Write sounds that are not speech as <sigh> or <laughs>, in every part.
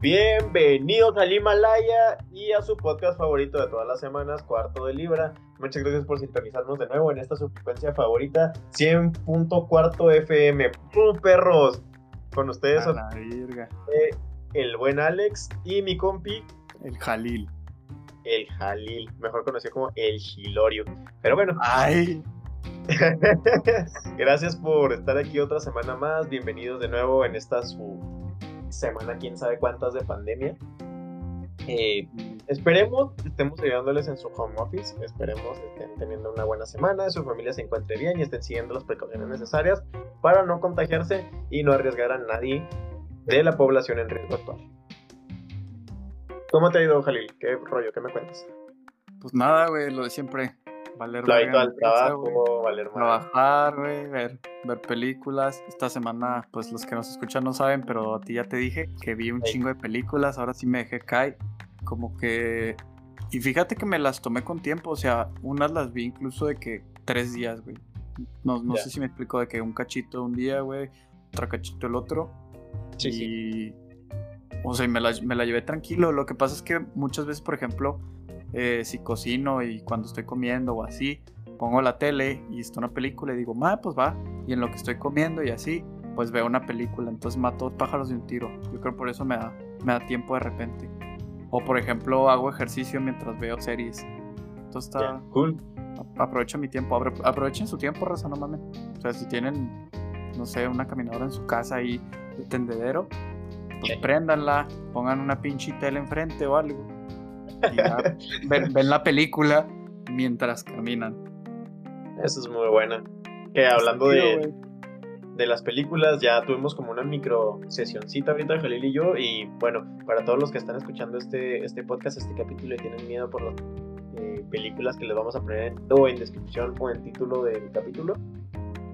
Bienvenidos al Himalaya y a su podcast favorito de todas las semanas, Cuarto de Libra. Muchas gracias por sintonizarnos de nuevo en esta su frecuencia favorita, 100.4 FM. ¡Pum, perros! Con ustedes, A la virga. el buen Alex y mi compi, El Jalil. el Jalil, mejor conocido como el Gilorio. Pero bueno, Ay. <laughs> Gracias por estar aquí otra semana más. Bienvenidos de nuevo en esta su semana, quién sabe cuántas de pandemia. Eh, esperemos estemos ayudándoles en su home office. Esperemos estén teniendo una buena semana, su familia se encuentre bien y estén siguiendo las precauciones necesarias para no contagiarse y no arriesgar a nadie de la población en riesgo actual. ¿Cómo te ha ido, Jalil? ¿Qué rollo? ¿Qué me cuentas? Pues nada, güey, lo de siempre. Valer en al trabajo, valer. Trabajar, güey, ver, ver películas. Esta semana, pues los que nos escuchan no saben, pero a ti ya te dije que vi un chingo de películas. Ahora sí me dejé caer. Como que. Y fíjate que me las tomé con tiempo. O sea, unas las vi incluso de que tres días, güey. No, no sé si me explico de que un cachito un día, güey, otro cachito el otro. Sí, y, sí. O sea, me la, me la llevé tranquilo. Lo que pasa es que muchas veces, por ejemplo, eh, si cocino y cuando estoy comiendo o así, pongo la tele y está una película y digo, ma, pues va. Y en lo que estoy comiendo y así, pues veo una película. Entonces mato dos pájaros de un tiro. Yo creo por eso me da, me da tiempo de repente. O por ejemplo, hago ejercicio mientras veo series. Entonces está, Ya, Cool. aprovecho mi tiempo. Apro- Aprovechen su tiempo, raza, no mames. O sea, si tienen, no sé, una caminadora en su casa ahí de tendedero, pues Sí. préndanla, pongan una pinche tele enfrente o algo. Y ya ven, ven la película mientras caminan. Eso es muy buena. Que hablando de, de las películas, ya tuvimos como una micro sesioncita ahorita, Jalil y yo. Y bueno, para todos los que están escuchando este, este podcast, este capítulo y tienen miedo por las eh, películas que les vamos a poner o en descripción o en título del capítulo,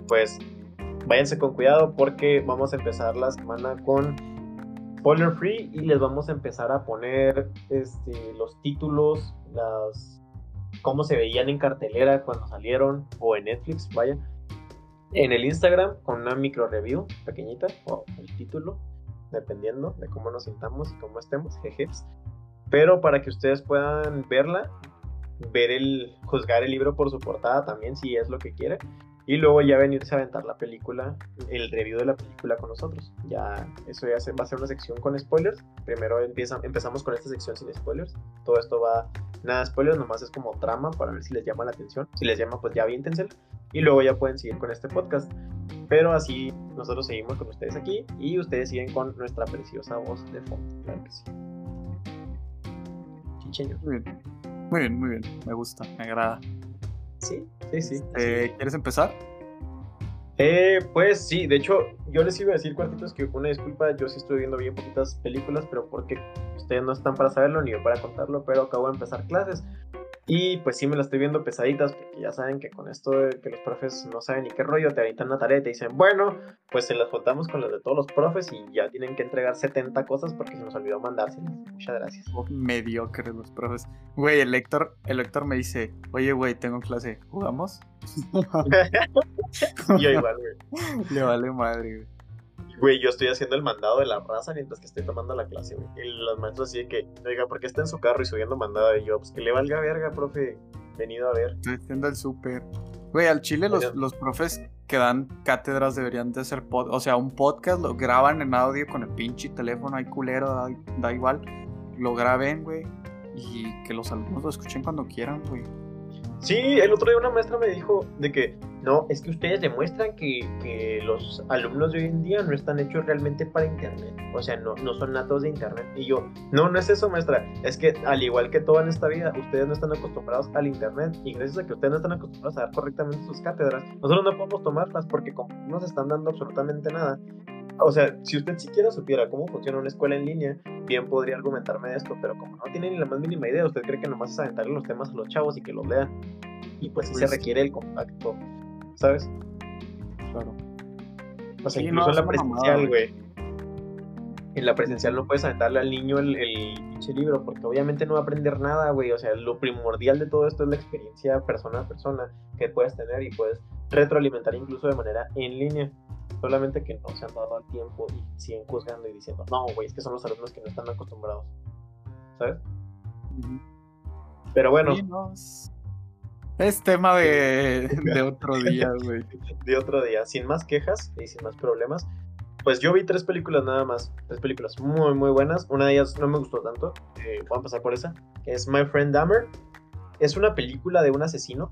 pues váyanse con cuidado porque vamos a empezar la semana con spoiler free y les vamos a empezar a poner este, los títulos, las cómo se veían en cartelera cuando salieron o en Netflix, vaya. En el Instagram con una micro review pequeñita o el título, dependiendo de cómo nos sintamos y cómo estemos, jejes. Pero para que ustedes puedan verla, ver el, juzgar el libro por su portada también, si es lo que quiere. Y luego ya venirse a aventar la película, el review de la película con nosotros. Ya, eso ya se, va a ser una sección con spoilers. Primero empieza, empezamos con esta sección sin spoilers. Todo esto va, nada de spoilers, nomás es como trama para ver si les llama la atención. Si les llama, pues ya aviéntensela. Y luego ya pueden seguir con este podcast. Pero así nosotros seguimos con ustedes aquí y ustedes siguen con nuestra preciosa voz de fondo. Claro que sí. Chicheño. Muy bien. Muy bien, muy bien. Me gusta, me agrada. Sí, sí, sí. Eh, ¿Quieres empezar? Eh, pues sí, de hecho, yo les iba a decir, cuartitos, que una disculpa, yo sí estoy viendo bien poquitas películas, pero porque ustedes no están para saberlo ni yo para contarlo, pero acabo de empezar clases. Y pues sí me las estoy viendo pesaditas, porque ya saben que con esto de que los profes no saben ni qué rollo, te avientan una tarea y te dicen, bueno, pues se las juntamos con las de todos los profes y ya tienen que entregar 70 cosas porque se nos olvidó mandárselas. Muchas gracias. Oh, mediocres los profes. Güey, el Héctor, el Héctor me dice, oye, güey, tengo clase, ¿jugamos? <laughs> <laughs> yo igual, güey. Le vale madre, güey. Güey, yo estoy haciendo el mandado de la raza mientras que estoy tomando la clase, güey. Y los maestros así de que, oiga, ¿por qué está en su carro y subiendo mandado? Y yo, pues que le valga verga, profe. Venido a ver. Estoy haciendo el súper. Güey, al chile los, los profes que dan cátedras deberían de hacer pod o sea, un podcast lo graban en audio con el pinche teléfono, hay culero, da, da igual. Lo graben, güey. Y que los alumnos lo escuchen cuando quieran, güey. Sí, el otro día una maestra me dijo de que, no, es que ustedes demuestran que, que los alumnos de hoy en día no están hechos realmente para Internet. O sea, no, no son natos de Internet. Y yo, no, no es eso, maestra. Es que al igual que todo en esta vida, ustedes no están acostumbrados al Internet. Y gracias a que ustedes no están acostumbrados a dar correctamente sus cátedras, nosotros no podemos tomarlas porque como no nos están dando absolutamente nada. O sea, si usted siquiera supiera cómo funciona una escuela en línea, bien podría argumentarme de esto, pero como no tiene ni la más mínima idea, usted cree que nomás es aventarle los temas a los chavos y que los lean. Y pues sí Pues- se requiere el contacto, ¿sabes? Claro. O sea, Sí, incluso no, en la presencial, güey. En la presencial no puedes aventarle al niño el, el pinche libro, porque obviamente no va a aprender nada, güey. O sea, lo primordial de todo esto es la experiencia persona a persona que puedes tener y puedes retroalimentar incluso de manera en línea. Solamente que no se han dado al tiempo y siguen juzgando y diciendo, no, güey, es que son los alumnos que no están acostumbrados, ¿sabes? Pero bueno. es... tema de, <laughs> de otro día, güey. de otro día, sin más quejas y sin más problemas. Pues yo vi tres películas nada más, tres películas muy, muy buenas. Una de ellas no me gustó tanto, eh, voy a pasar por esa, que es My Friend Dahmer. Es una película de un asesino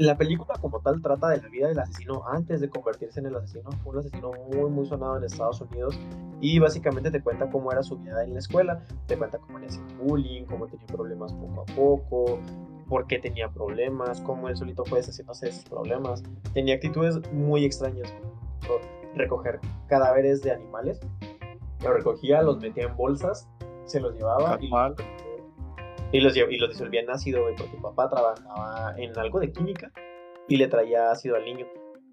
la película como tal trata de la vida del asesino antes de convertirse en el asesino. Fue un asesino muy, muy sonado en Estados Unidos y básicamente te cuenta cómo era su vida en la escuela, te cuenta cómo le hacía bullying, cómo tenía problemas poco a poco, por qué tenía problemas, cómo él solito fue deshaciéndose de esos problemas. Tenía actitudes muy extrañas. Recoger cadáveres de animales, los recogía, los metía en bolsas, se los llevaba y y los, y los disolvía en ácido, güey, porque papá trabajaba en algo de química y le traía ácido al niño.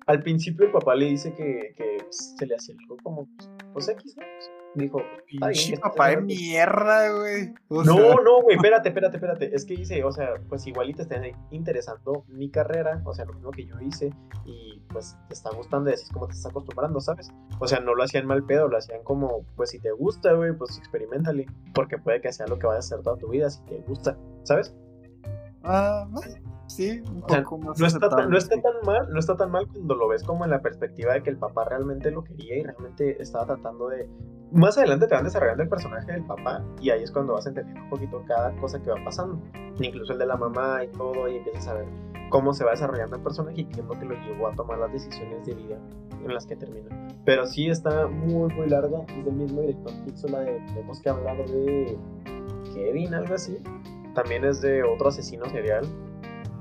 Al principio el papá le dice que, que se le hacía algo como, pues X, ¿no? dijo, pinche papá de mierda, güey. No, no, güey, espérate, espérate, espérate. Es que dice, o sea, pues igual y te está interesando mi carrera, o sea, lo mismo que yo hice, y pues te está gustando y decís cómo te estás acostumbrando, ¿sabes? O sea, no lo hacían mal pedo, lo hacían como, pues si te gusta, güey, pues experimentale, porque puede que sea lo que vayas a hacer toda tu vida si te gusta, ¿sabes? Ah, Sí, un poco más no, está tan, no está tan mal, no está tan mal cuando lo ves como en la perspectiva de que el papá realmente lo quería y realmente estaba tratando de, más adelante te van desarrollando el personaje del papá y ahí es cuando vas entendiendo un poquito cada cosa que va pasando, incluso el de la mamá y todo, y empiezas a ver cómo se va desarrollando el personaje y qué es lo que lo llevó a tomar las decisiones de vida en las que termina. Pero sí está muy, muy larga, es del mismo director Pixola de, tenemos que hablar de Kevin, algo así. También es de otro asesino serial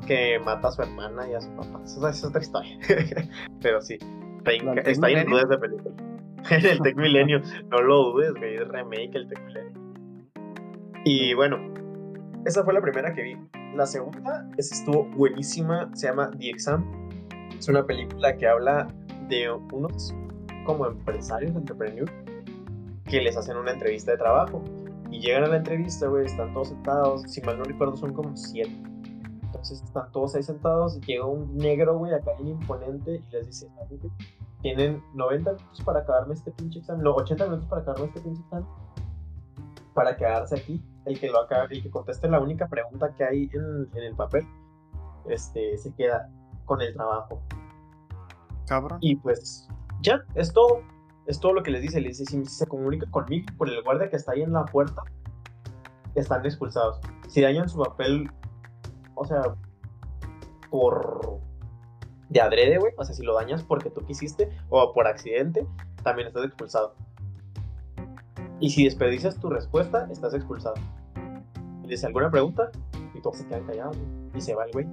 que mata a su hermana y a su papá. Esa es otra historia. <laughs> Pero sí, está, está en dudas de película. en <laughs> el Tech Milenio. No lo dudes, güey, es remake el Tech Milenio. Y bueno, esa fue la primera que vi. La segunda esa estuvo buenísima, se llama The Exam. Es una película que habla de unos como empresarios, entrepreneurs, que les hacen una entrevista de trabajo. Y llegan a la entrevista, güey, están todos sentados. Si mal no recuerdo, son como siete. Entonces están todos ahí sentados. Llega un negro, güey, acá bien imponente y les dice: tienen 90 minutos para acabarme este pinche examen, no, 80 minutos para acabarme este pinche examen, para quedarse aquí. El que lo acabe, el que conteste la única pregunta que hay en, en el papel, este, se queda con el trabajo. Cabrón. Y pues, ya, es todo. Es todo lo que les dice. Les dice, si se comunica conmigo, con el guardia que está ahí en la puerta, están expulsados. Si dañan su papel, o sea, por de adrede, güey. O sea, si lo dañas porque tú quisiste o por accidente, también estás expulsado. Y si desperdicias tu respuesta, estás expulsado. Y dice alguna pregunta y todos se quedan callados, Y se va el güey.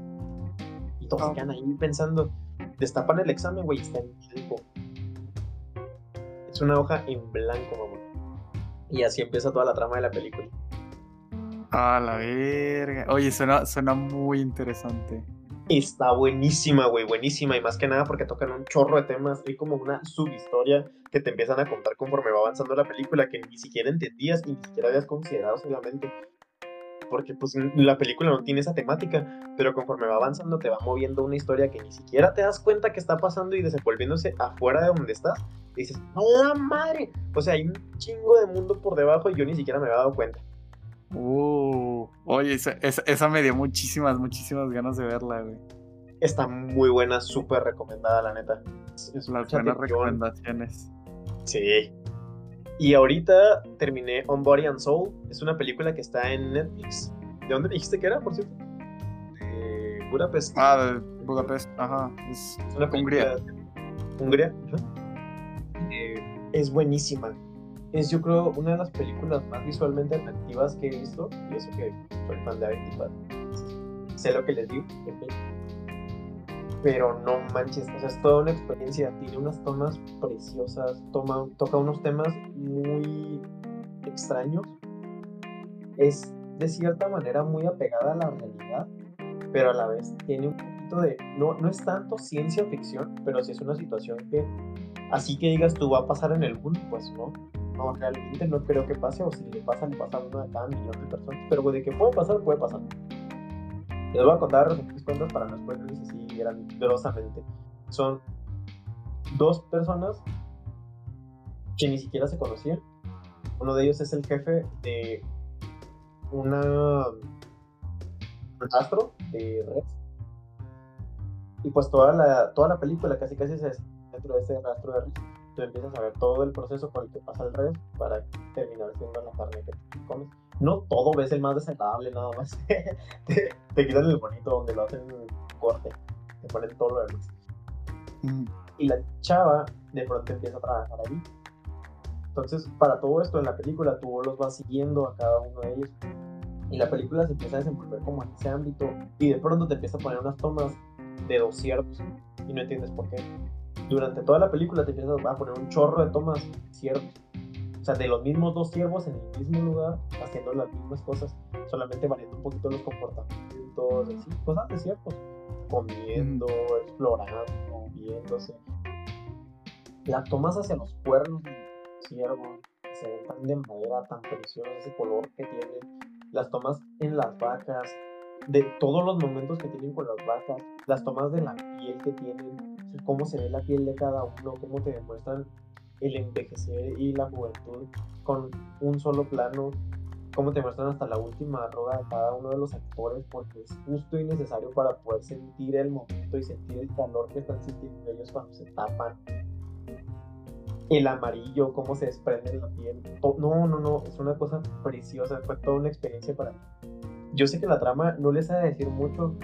Y todos se ah. quedan ahí pensando. Destapan el examen, güey, está en. Es una hoja en blanco, mamá. Y así empieza toda la trama de la película. Ah, la verga. Oye, suena, suena muy interesante. Está buenísima, güey, buenísima. Y más que nada porque tocan un chorro de temas. Hay como una subhistoria que te empiezan a contar conforme va avanzando la película que ni siquiera entendías y ni siquiera habías considerado solamente. Porque pues la película no tiene esa temática, pero conforme va avanzando te va moviendo una historia que ni siquiera te das cuenta que está pasando y desenvolviéndose afuera de donde estás. Y dices, ¡oh, madre! O sea, hay un chingo de mundo por debajo y yo ni siquiera me había dado cuenta. Uh, oye, esa, me dio muchísimas, muchísimas ganas de verla, güey. Está muy buena, súper recomendada, la neta. Es Las buenas recomendaciones. Sí. Y ahorita terminé On Body and Soul. Es una película que está en Netflix. ¿De dónde dijiste que era, por cierto? De Budapest. Ah, de Budapest, ajá. Es, una Hungría. Hungría. Eh, es buenísima es yo creo una de las películas más visualmente atractivas que he visto y eso que soy fan de Identify sé lo que les digo pero no manches o sea es toda una experiencia tiene unas tomas preciosas toma, toca unos temas muy extraños es de cierta manera muy apegada a la realidad pero a la vez tiene un poquito de no, no es tanto ciencia ficción pero sí es una situación que así que digas tú va a pasar en el mundo pues no no, realmente no creo que pase, o si le pasa, le pasa a de cada millón de personas. Pero de que puede pasar, puede pasar. Les voy a contar mis cuentas para no spoilerles así grosamente. Son dos personas que ni siquiera se conocían. Uno de ellos es el jefe de una un rastro de red. Y pues toda la, toda la película casi casi se dentro de ese rastro de red. Tú empiezas a ver todo el proceso por el que pasa el red para terminar siendo la carne que comes. No todo ves el más desagradable, nada más. <laughs> te, te quitan el bonito donde lo hacen corte. Te ponen todo lo demás. Mm. Y la chava de pronto empieza a trabajar ahí. Entonces, para todo esto en la película, tú los vas siguiendo a cada uno de ellos. Y la película se empieza a desenvolver como en ese ámbito. Y de pronto te empieza a poner unas tomas de dos ciervos. Y no entiendes por qué. Durante toda la película te empiezas a poner un chorro de tomas ciervos. O sea, de los mismos dos ciervos en el mismo lugar, haciendo las mismas cosas, solamente variando un poquito los comportamientos, así, cosas de ciervos. Comiendo, explorando, viéndose. Las tomas hacia los cuernos del ciervo se ven tan de madera, tan preciosos, ese color que tienen. Las tomas en las vacas, de todos los momentos que tienen con las vacas, las tomas de la piel que tienen, cómo se ve la piel de cada uno, cómo te demuestran el envejecer y la juventud con un solo plano, cómo te muestran hasta la última arruga de cada uno de los actores, porque es justo y necesario para poder sentir el momento y sentir el calor que están sintiendo ellos cuando se tapan. El amarillo, cómo se desprende en la piel. No, no, no, es una cosa preciosa, fue toda una experiencia para mí. Yo sé que la trama no les ha de decir mucho.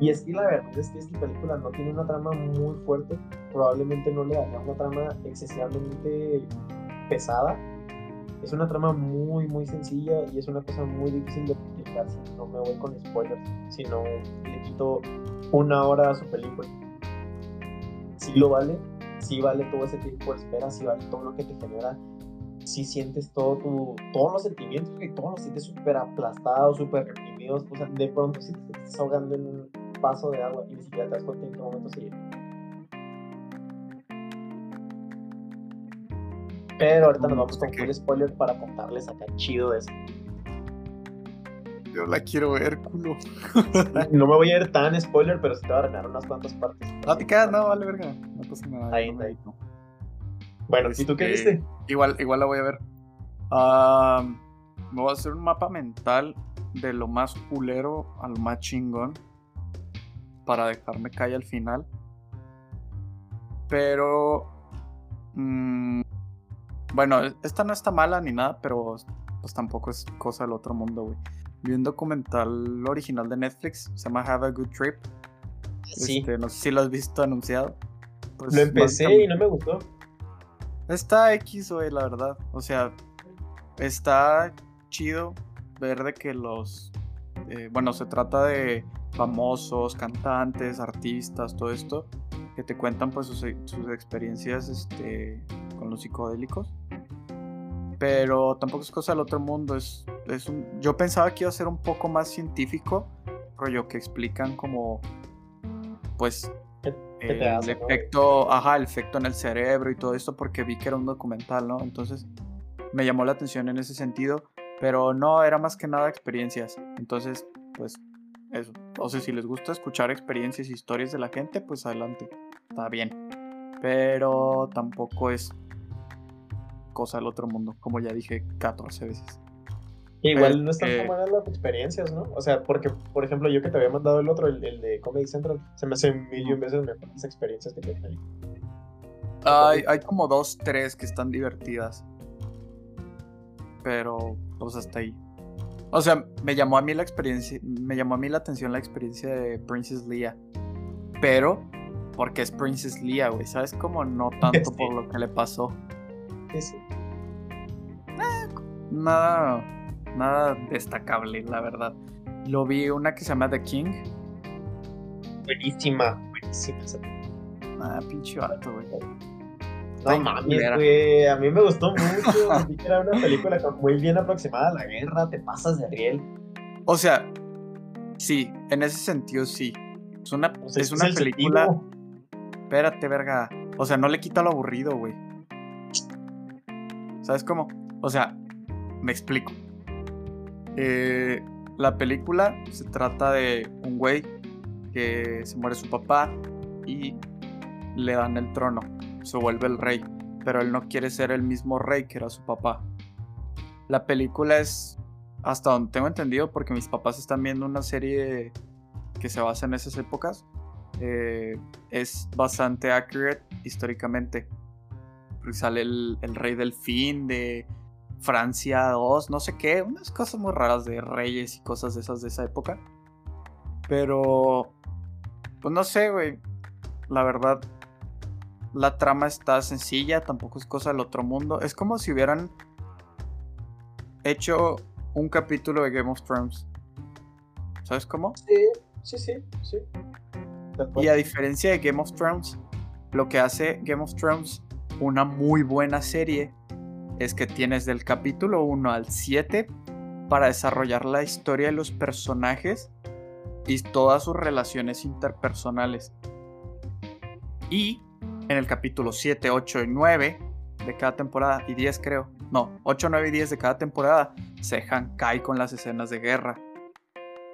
Y es que la verdad es que esta película no tiene una trama muy fuerte. Probablemente no le daría una trama excesivamente pesada. Es una trama muy, muy sencilla y es una cosa muy difícil de explicar si no me voy con spoilers, si no le quito una hora a su película. Sí lo vale, sí vale todo ese tiempo de espera, sí vale todo lo que te genera, sí sientes todo tu, todos los sentimientos, que todos los sientes súper aplastados, súper reprimidos, o sea, de pronto si te estás ahogando en un vaso de agua y ni siquiera te das cuenta en qué momento se llega. Pero ahorita nos vamos con full spoiler para contarles acá chido de eso. Yo la quiero ver, culo. <laughs> No me voy a ir tan spoiler, pero sí te voy a arruinar unas cuantas partes. No te quedas, no, vale, verga. No pasa nada. Ahí, no ahí. Bueno, ¿y tú qué Este, viste? Igual, igual la voy a ver. Ah, me voy a hacer un mapa mental de lo más culero a lo más chingón. Para dejarme caer al final. Pero. mm, bueno, esta no está mala ni nada, pero pues tampoco es cosa del otro mundo, güey. Vi un documental original de Netflix, se llama Have a Good Trip. Sí, Este, no sé si lo has visto anunciado. Pues, lo empecé y no me gustó. Está X, güey, la verdad. O sea, está chido ver de que los. Eh, bueno, se trata de famosos, cantantes, artistas, todo esto, que te cuentan pues sus, sus experiencias este, con los psicodélicos. Pero tampoco es cosa del otro mundo. Es, es un, yo pensaba que iba a ser un poco más científico, rollo que explican como. Pues ¿Qué- qué te el hace, no? efecto, ajá, el efecto en el cerebro y todo esto porque vi que era un documental, ¿no? Entonces me llamó la atención en ese sentido, pero no, era más que nada experiencias. Entonces, pues eso. O sea, si les gusta escuchar experiencias y historias de la gente, pues adelante, está bien. Pero tampoco es cosa del otro mundo, como ya dije 14 veces. Igual no están Este- tan buenas las experiencias, ¿no? O sea, porque, por ejemplo, yo que te había mandado el otro, el, el de Comedy Central, se me hace mil y un veces mejor las experiencias que ahí. Hay, hay como dos, tres que están divertidas. Pero, pues hasta ahí. O sea, me llamó a mí la experiencia, me llamó a mí la atención la experiencia de Princess Leia. Pero, porque es Princess Leia, güey. ¿Sabes? Como no tanto Sí. por lo que le pasó. Sí, sí. Nada, nada destacable, la verdad. Lo vi una que se llama The King. Buenísima, buenísima. Ah, pinche vato, güey. No mames, güey. A mí me gustó mucho. <laughs> Que era una película muy bien aproximada a la guerra. Te pasas de riel. O sea, sí, en ese sentido sí. Es una, O sea, es una el película. sentido. Espérate, verga. O sea, no le quita lo aburrido, güey. ¿Sabes cómo? O sea, me explico. Eh, la película se trata de un güey que se muere su papá y le dan el trono, se vuelve el rey, pero él no quiere ser el mismo rey que era su papá. La película es, hasta donde tengo entendido, porque mis papás están viendo una serie que se basa en esas épocas, eh, es bastante accurate históricamente. Porque sale el, el rey del fin de Francia 2, no sé qué, unas cosas muy raras de reyes y cosas de esas de esa época. Pero, pues no sé, güey. La verdad, la trama está sencilla, tampoco es cosa del otro mundo. Es como si hubieran hecho un capítulo de Game of Thrones. ¿Sabes cómo? Sí, sí, sí, sí. Y a diferencia de Game of Thrones, lo que hace Game of Thrones una muy buena serie es que tienes del capítulo 1 al 7 para desarrollar la historia de los personajes y todas sus relaciones interpersonales. Y en el capítulo 7, 8 y 9 de cada temporada, y 10 creo, no, 8, 9 y 10 de cada temporada, se dejan caer con las escenas de guerra.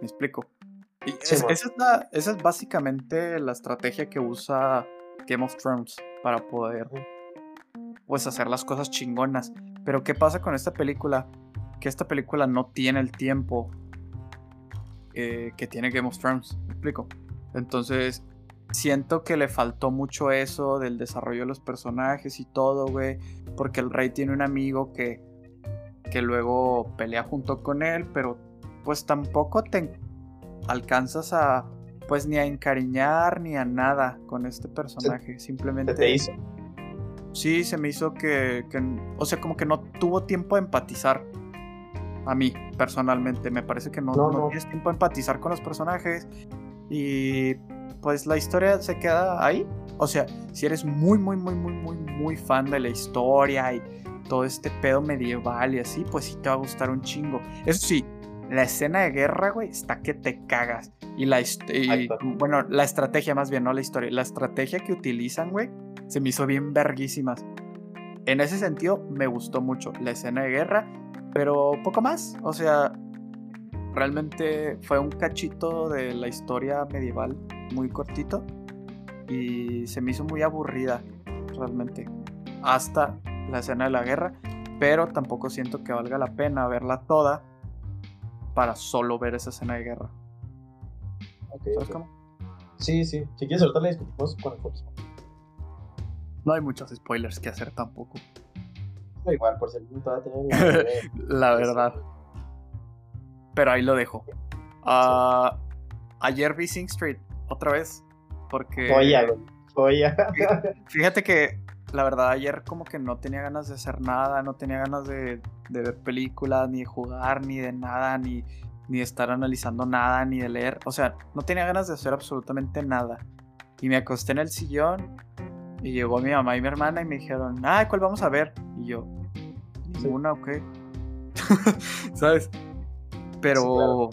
¿Me explico? Y esa, es esa es básicamente la estrategia que usa Game of Thrones para poder pues hacer las cosas chingonas. Pero ¿qué pasa con esta película? Que esta película no tiene el tiempo eh, que tiene Game of Thrones. ¿Me explico? Entonces, siento que le faltó mucho eso del desarrollo de los personajes y todo, güey. Porque el rey tiene un amigo que, que luego pelea junto con él, pero pues tampoco te alcanzas a, pues ni a encariñar ni a nada con este personaje. Simplemente... te hizo? Sí, se me hizo que, o sea, como que no tuvo tiempo de empatizar. A mí, personalmente, me parece que no, no, tienes tiempo de empatizar con los personajes. Y pues la historia se queda ahí. O sea, si eres muy, muy, muy, muy, muy, muy fan de la historia y todo este pedo medieval y así, pues sí te va a gustar un chingo. Eso sí, la escena de guerra, güey, está que te cagas. Y la y, bueno, la estrategia más bien, no la historia. La estrategia que utilizan, güey, se me hizo bien verguísimas. En ese sentido, me gustó mucho la escena de guerra, pero poco más. O sea, realmente fue un cachito de la historia medieval muy cortito y se me hizo muy aburrida, realmente, hasta la escena de la guerra, pero tampoco siento que valga la pena verla toda para solo ver esa escena de guerra. ¿Sabes cómo? Sí, sí. Si quieres ahorita la discutimos con el no hay muchos spoilers que hacer tampoco. igual, por ser todavía <laughs> La verdad. Pero ahí lo dejo. Ah, ayer vi Sing Street otra vez. Porque. Joya, <laughs> <laughs> Fíjate que la verdad ayer como que no tenía ganas de hacer nada, no tenía ganas de, ver películas, ni de jugar, ni de nada, ni, ni de estar analizando nada, ni de leer. O sea, no tenía ganas de hacer absolutamente nada. Y me acosté en el sillón y llegó mi mamá y mi hermana y me dijeron, ah, ¿cuál vamos a ver? Y yo, ninguna, ok. <laughs> ¿Sabes? Pero.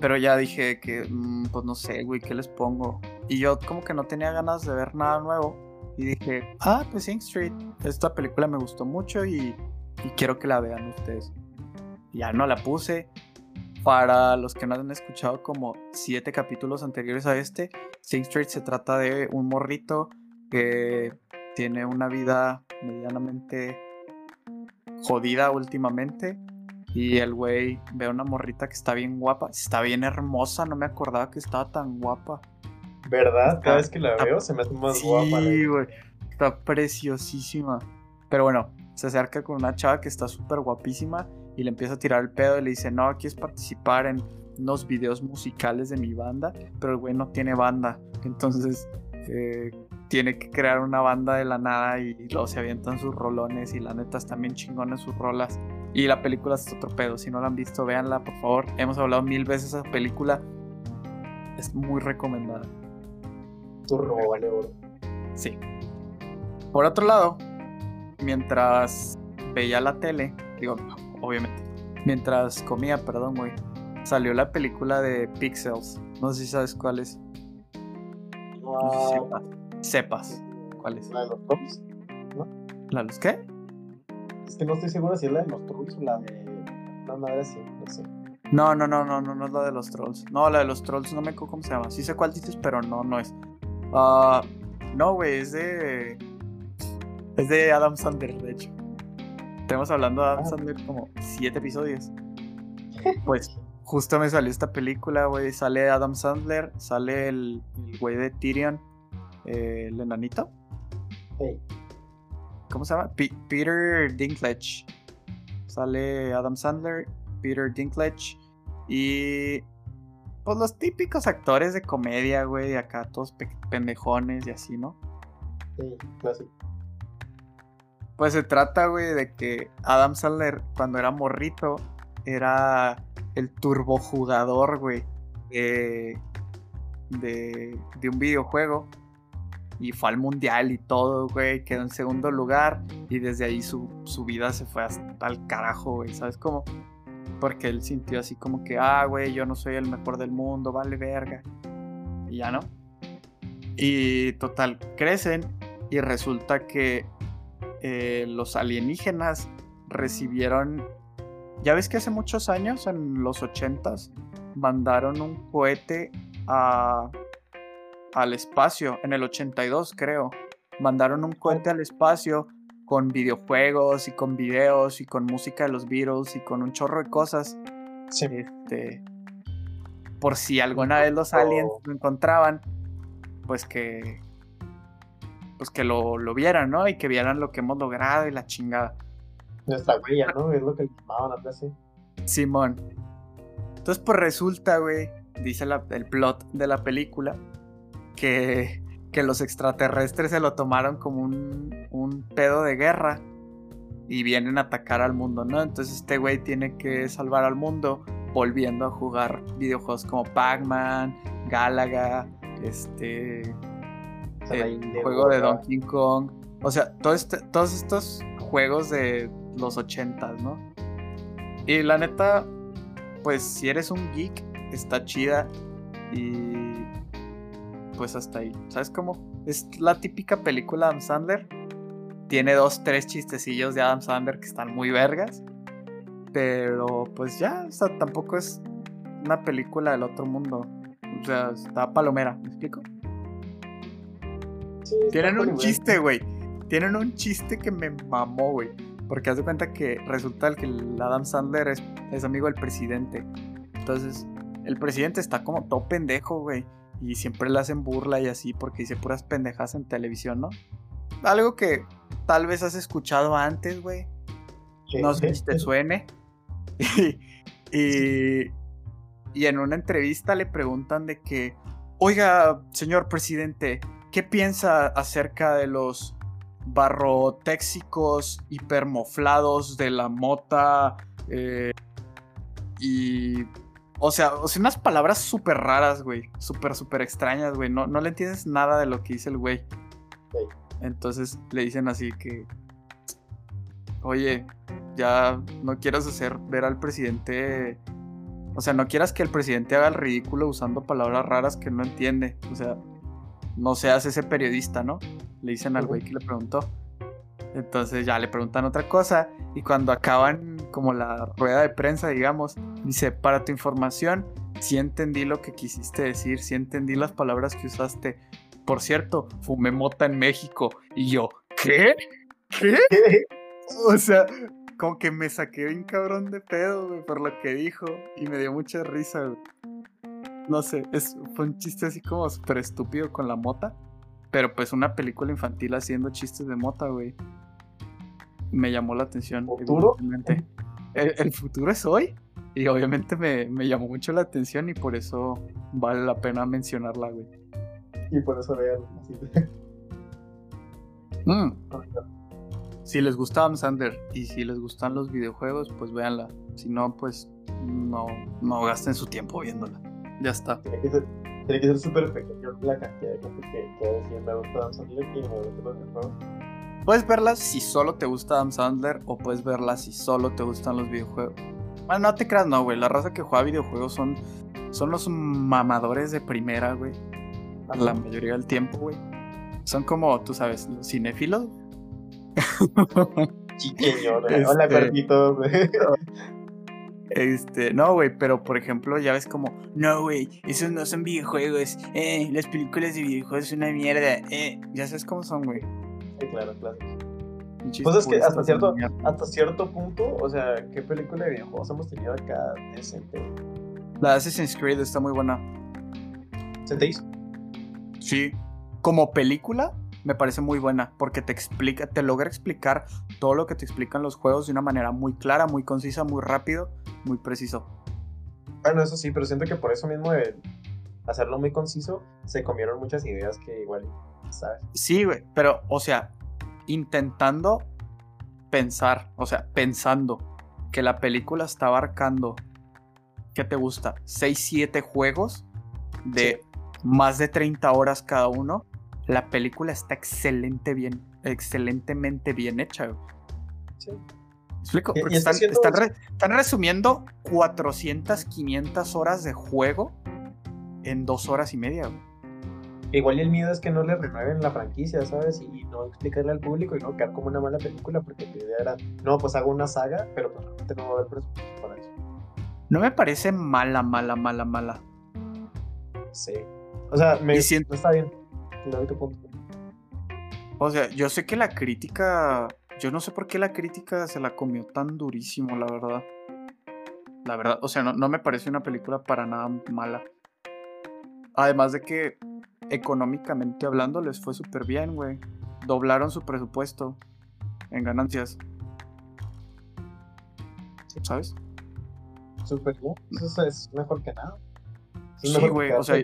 Pero ya dije que, mm, pues no sé, güey, ¿qué les pongo? Y yo como que no tenía ganas de ver nada nuevo. Y dije, ah, pues Sing Street. Esta película me gustó mucho y, quiero que la vean ustedes. ya no la puse. Para los que no han escuchado como siete capítulos anteriores a este, Sing Street se trata de un morrito que tiene una vida medianamente jodida últimamente. Y el güey ve a una morrita que está bien guapa, está bien hermosa, no me acordaba que estaba tan guapa. ¿Verdad? Cada vez que la veo se me hace más guapa. Sí, güey, está preciosísima. Pero bueno, se acerca con una chava que está súper guapísima y le empieza a tirar el pedo y le dice, no, quieres participar en unos videos musicales de mi banda, pero el güey no tiene banda, entonces eh, tiene que crear una banda de la nada y luego se avientan sus rolones y la neta están bien chingones sus rolas. Y la película es otro pedo, si no la han visto, véanla por favor. Hemos hablado mil veces de esa película, es muy recomendada. Turro, vale, oro. Sí. Por otro lado, mientras veía la tele, digo, obviamente. Mientras comía, perdón, güey. Salió la película de Pixels. No sé si sabes cuál es. Ah, sepas. ¿Cuál es? ¿La de los Trolls? ¿No? ¿La de los qué? Es que no estoy seguro si es la de los Trolls o la de. No, nada así, no sé. No, no, no, no, no, no es la de los Trolls. No, la de los Trolls no me acuerdo cómo se llama. Sí sé cuál dices, pero no, no es. Ah, no, güey, es de. Es de Adam Sandler, de hecho. Estamos hablando de Adam Ah. Sandler como siete episodios. <laughs> Pues justo me salió esta película, güey. Sale Adam Sandler, sale el el güey de Tyrion, eh, el enanito. Hey, ¿Cómo se llama? Pe- Peter Dinklage. Sale Adam Sandler, Peter Dinklage y pues los típicos actores de comedia, güey, acá todos pe- pendejones y así, ¿no? sí, clásico. Pues se trata, güey, de que Adam Sandler cuando era morrito era el turbojugador, güey, de, de, de un videojuego. Y fue al mundial y todo, güey. Quedó en segundo lugar. Y desde ahí su, su vida se fue hasta el carajo, güey. ¿Sabes cómo? Porque él sintió así como que, ah, güey, yo no soy el mejor del mundo, vale verga. Y ya no. Y total, crecen y resulta que eh, los alienígenas recibieron. Ya ves que hace muchos años, en los 80s, mandaron un cohete a, al espacio, en el 82 creo. Mandaron un cohete al espacio con videojuegos y con videos y con música de los Beatles y con un chorro de cosas. Sí. Este, por si alguna vez los aliens lo encontraban, pues que pues que lo, lo vieran, ¿no? Y que vieran lo que hemos logrado y la chingada. Nuestra huella, ¿no? Es lo que llamaban antes, sí. Simón. Entonces, pues resulta, güey, dice la- el plot de la película, que, que los extraterrestres se lo tomaron como un, un pedo de guerra y vienen a atacar al mundo, ¿no? Entonces este güey tiene que salvar al mundo volviendo a jugar videojuegos como Pac-Man, Galaga, este, el juego de Donkey Kong. O sea, todo este- todos estos juegos de los 80, ¿no? Y la neta, pues si eres un geek, está chida. Y pues hasta ahí. ¿Sabes cómo? Es la típica película de Adam Sandler. Tiene dos, tres chistecillos de Adam Sandler que están muy vergas. Pero pues ya, o sea, tampoco es una película del otro mundo. O sea, está palomera, ¿me explico? Sí, Tienen un chiste, güey. Tienen un chiste que me mamó, güey. Porque haz de cuenta que resulta que el Adam Sandler es, es amigo del presidente. Entonces, el presidente está como todo pendejo, güey. Y siempre le hacen burla y así porque dice puras pendejas en televisión, ¿no? Algo que tal vez has escuchado antes, güey. Sí, No sé sí. si te suene. <laughs> y, y, y en una entrevista le preguntan de que, oiga, señor presidente, ¿qué piensa acerca de los barrotéxicos hipermoflados de la mota? eh, y... O sea, o sea, unas palabras súper raras, güey. Súper, súper extrañas, güey. No, no le entiendes nada de lo que dice el güey. Sí. Entonces le dicen así que... Oye, ya no quieras hacer ver al presidente. O sea, no quieras que el presidente haga el ridículo usando palabras raras que no entiende. O sea, no seas ese periodista, ¿no? Le dicen al güey que le preguntó. Entonces ya le preguntan otra cosa. Y cuando acaban como la rueda de prensa, digamos, dice, para tu información, sí entendí lo que quisiste decir, sí entendí las palabras que usaste. Por cierto, fumé mota en México. Y yo, ¿qué? ¿Qué? <laughs> O sea, como que me saqué bien cabrón de pedo, güey, por lo que dijo. Y me dio mucha risa, güey. No sé, es, fue un chiste así como súper estúpido con la mota. Pero pues una película infantil haciendo chistes de mota, güey. Me llamó la atención. ¿Futuro? evidentemente. El, el futuro es hoy. Y obviamente me, me llamó mucho la atención y por eso vale la pena mencionarla, güey. Y por eso vean. <laughs> Mm. Si les gusta Adam Sandler y si les gustan los videojuegos, pues véanla. Si no, pues no, no gasten su tiempo viéndola. Ya está. Tiene que ser, tiene que ser súper pequeño la cantidad de gente que, que decir me gusta Dan Sandler y me gusta los videojuegos. Puedes verla si solo te gusta Adam Sandler o puedes verla si solo te gustan los videojuegos. Bueno, no te creas, no, güey. La raza que juega videojuegos son, son los mamadores de primera, güey. La mayoría del tiempo, güey. Son como, tú sabes, los cinéfilos. <laughs> Chiqueño, ¿no? Hola, Este- perritos. Este, no, güey, pero por ejemplo, ya ves como, no, güey, esos no son videojuegos, eh, las películas de videojuegos son una mierda, eh, ya sabes cómo son, güey. Claro, claro. Pues es que hasta cierto, hasta cierto punto, o sea, ¿qué película de videojuegos hemos tenido acá decente? La Assassin's Creed está muy buena. ¿Se te hizo? Sí. Como película, me parece muy buena porque te explica, te logra explicar todo lo que te explican los juegos de una manera muy clara, muy concisa, muy rápido, muy preciso. Bueno, eso sí, pero siento que por eso mismo de hacerlo muy conciso, se comieron muchas ideas que igual, ¿sabes? Sí, güey, pero, o sea, intentando pensar, o sea, pensando que la película está abarcando, ¿qué te gusta? 6, 7 juegos de más de 30 horas cada uno la película está excelente bien, excelentemente bien hecha. Sí. explico? Porque están, resumiendo 400, 500 horas de juego en dos horas y media. Igual el miedo es que no le renueven la franquicia, ¿sabes? Y no explicarle al público y no quedar como una mala película, porque la idea era, no, pues hago una saga, pero pues realmente no va a haber presupuesto para eso. No me parece mala, mala, mala, mala. Sí. O sea, me, siento... está bien. O sea, yo sé que la crítica. Yo no sé por qué la crítica se la comió tan durísimo, la verdad. La verdad, o sea, no, me parece una película para nada mala. Además de que económicamente hablando les fue súper bien, güey. Doblaron su presupuesto en ganancias. ¿Sabes? Súper bien. Eso es mejor que nada. sí, güey, o sea.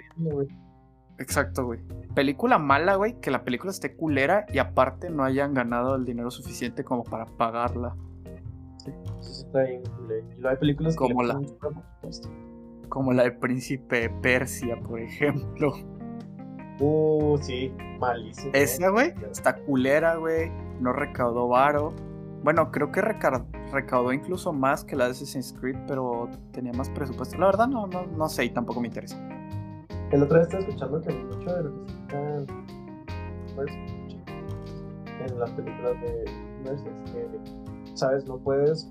Exacto, güey. Película mala, güey, que la película esté culera y aparte no hayan ganado el dinero suficiente como para pagarla. Sí, sí está bien. Y hay películas como la como la del Príncipe Persia, por ejemplo. Uh, sí, malísimo. Esa, güey, está culera, güey. No recaudó varo. Bueno, creo que recaudó incluso más que la de Assassin's Creed, pero tenía más presupuesto. La verdad, no, no, no sé y tampoco me interesa. El otro día estaba escuchando que mucho de lo que se pues, en las películas de es que, ¿sabes? No puedes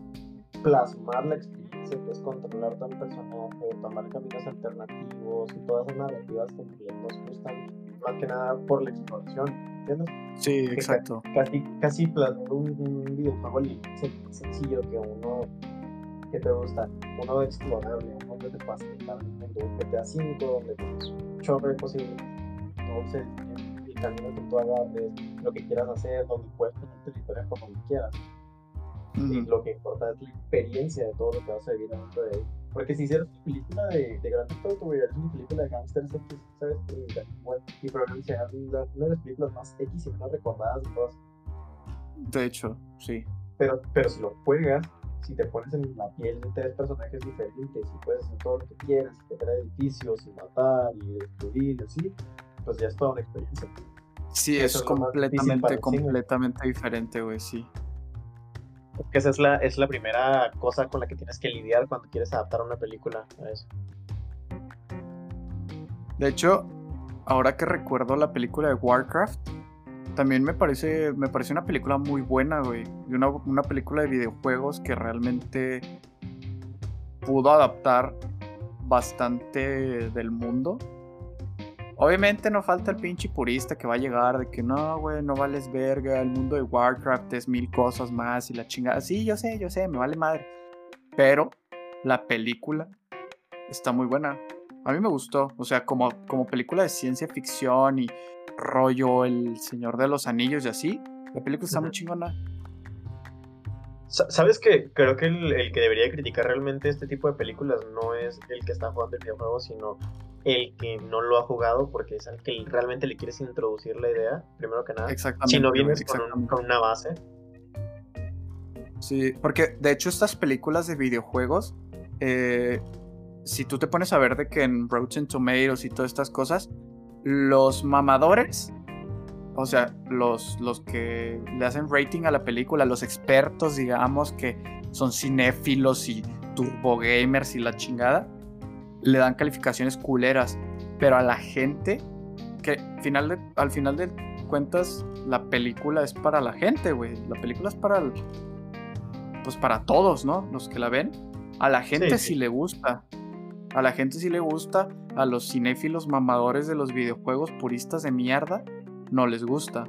plasmar la experiencia, puedes controlar a un personaje, tomar caminos alternativos y todas esas narrativas que nos gustan más que nada por la exploración, ¿entiendes? Sí, exacto. Casi, casi plasmar un, un videojuego sencillo que uno que te gusta, uno explorable, uno que te facilita el mundo, un GTA V donde tienes un chorro de posibilidades, entonces el camino que tú agarres, lo que quieras hacer, donde puedes poner tu historia como quieras. Y lo que importa es la experiencia de todo lo que vas a vivir dentro de ahí. Porque si hicieras una película de, de Grand Theft Auto, es una película de gangsters ¿sabes? Y, y probablemente sea una de las películas más X y más recordadas de todas. De hecho, sí. Pero, pero si lo juegas, si te pones en la piel de tres personajes diferentes y puedes hacer todo lo que quieras, y crear edificios y matar y destruir y así, pues ya es toda una experiencia. Sí, es, completamente, completamente diferente, güey, sí. Porque esa es la, es la primera cosa con la que tienes que lidiar cuando quieres adaptar una película a eso. De hecho, ahora que recuerdo la película de Warcraft, también me parece, me parece una película muy buena, güey. Y una, una película de videojuegos que realmente pudo adaptar bastante del mundo. Obviamente no falta el pinche purista que va a llegar de que no, güey, no vales verga, el mundo de Warcraft es mil cosas más y la chingada. Sí, yo sé, yo sé, me vale madre. Pero la película está muy buena. A mí me gustó, o sea, como, como película de ciencia ficción y rollo El Señor de los Anillos y así. La película está muy chingona. ¿Sabes que Creo que el, que debería criticar realmente este tipo de películas no es el que está jugando el videojuego, sino el que no lo ha jugado, porque es el que realmente le quieres introducir la idea, primero que nada. Exactamente. Si no vienes con, con, una base. Sí, porque de hecho estas películas de videojuegos, eh, si tú te pones a ver de que en Rotten Tomatoes y todas estas cosas, los mamadores, o sea, los, los que le hacen rating a la película, los expertos, digamos, que son cinéfilos y turbo gamers y la chingada, le dan calificaciones culeras. Pero a la gente, que final al final de cuentas, la película es para la gente, güey. La película es para, pues para todos, ¿no? Los que la ven. A la gente sí, sí. le gusta. A la gente sí le gusta. A los cinéfilos mamadores de los videojuegos puristas de mierda no les gusta.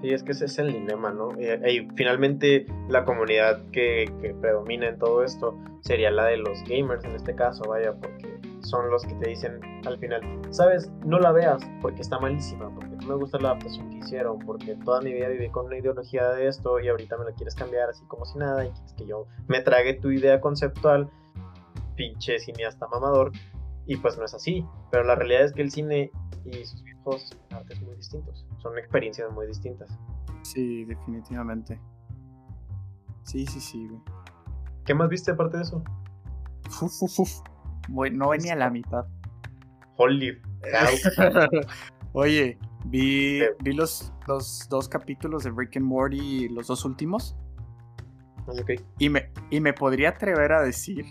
Sí, es que ese es el dilema, ¿no? Eh, Y, finalmente la comunidad que, que predomina en todo esto sería la de los gamers en este caso, vaya, porque son los que te dicen al final, sabes, no la veas porque está malísima, porque no me gusta la adaptación que hicieron, porque toda mi vida viví con una ideología de esto y ahorita me la quieres cambiar así como si nada y quieres que yo me trague tu idea conceptual, pinche cineasta mamador, y pues no es así, pero la realidad es que el cine y sus videojuegos son artes muy distintos, son experiencias muy distintas. Sí, definitivamente. Sí, sí, sí, güey. ¿Qué más viste aparte de eso? Uf, uf, uf. Voy- no venía a la mitad. Holy. <laughs> Oye, vi, ¿Qué? vi los, los dos capítulos de Rick and Morty, los dos últimos, Ok. y me, y me podría atrever a decir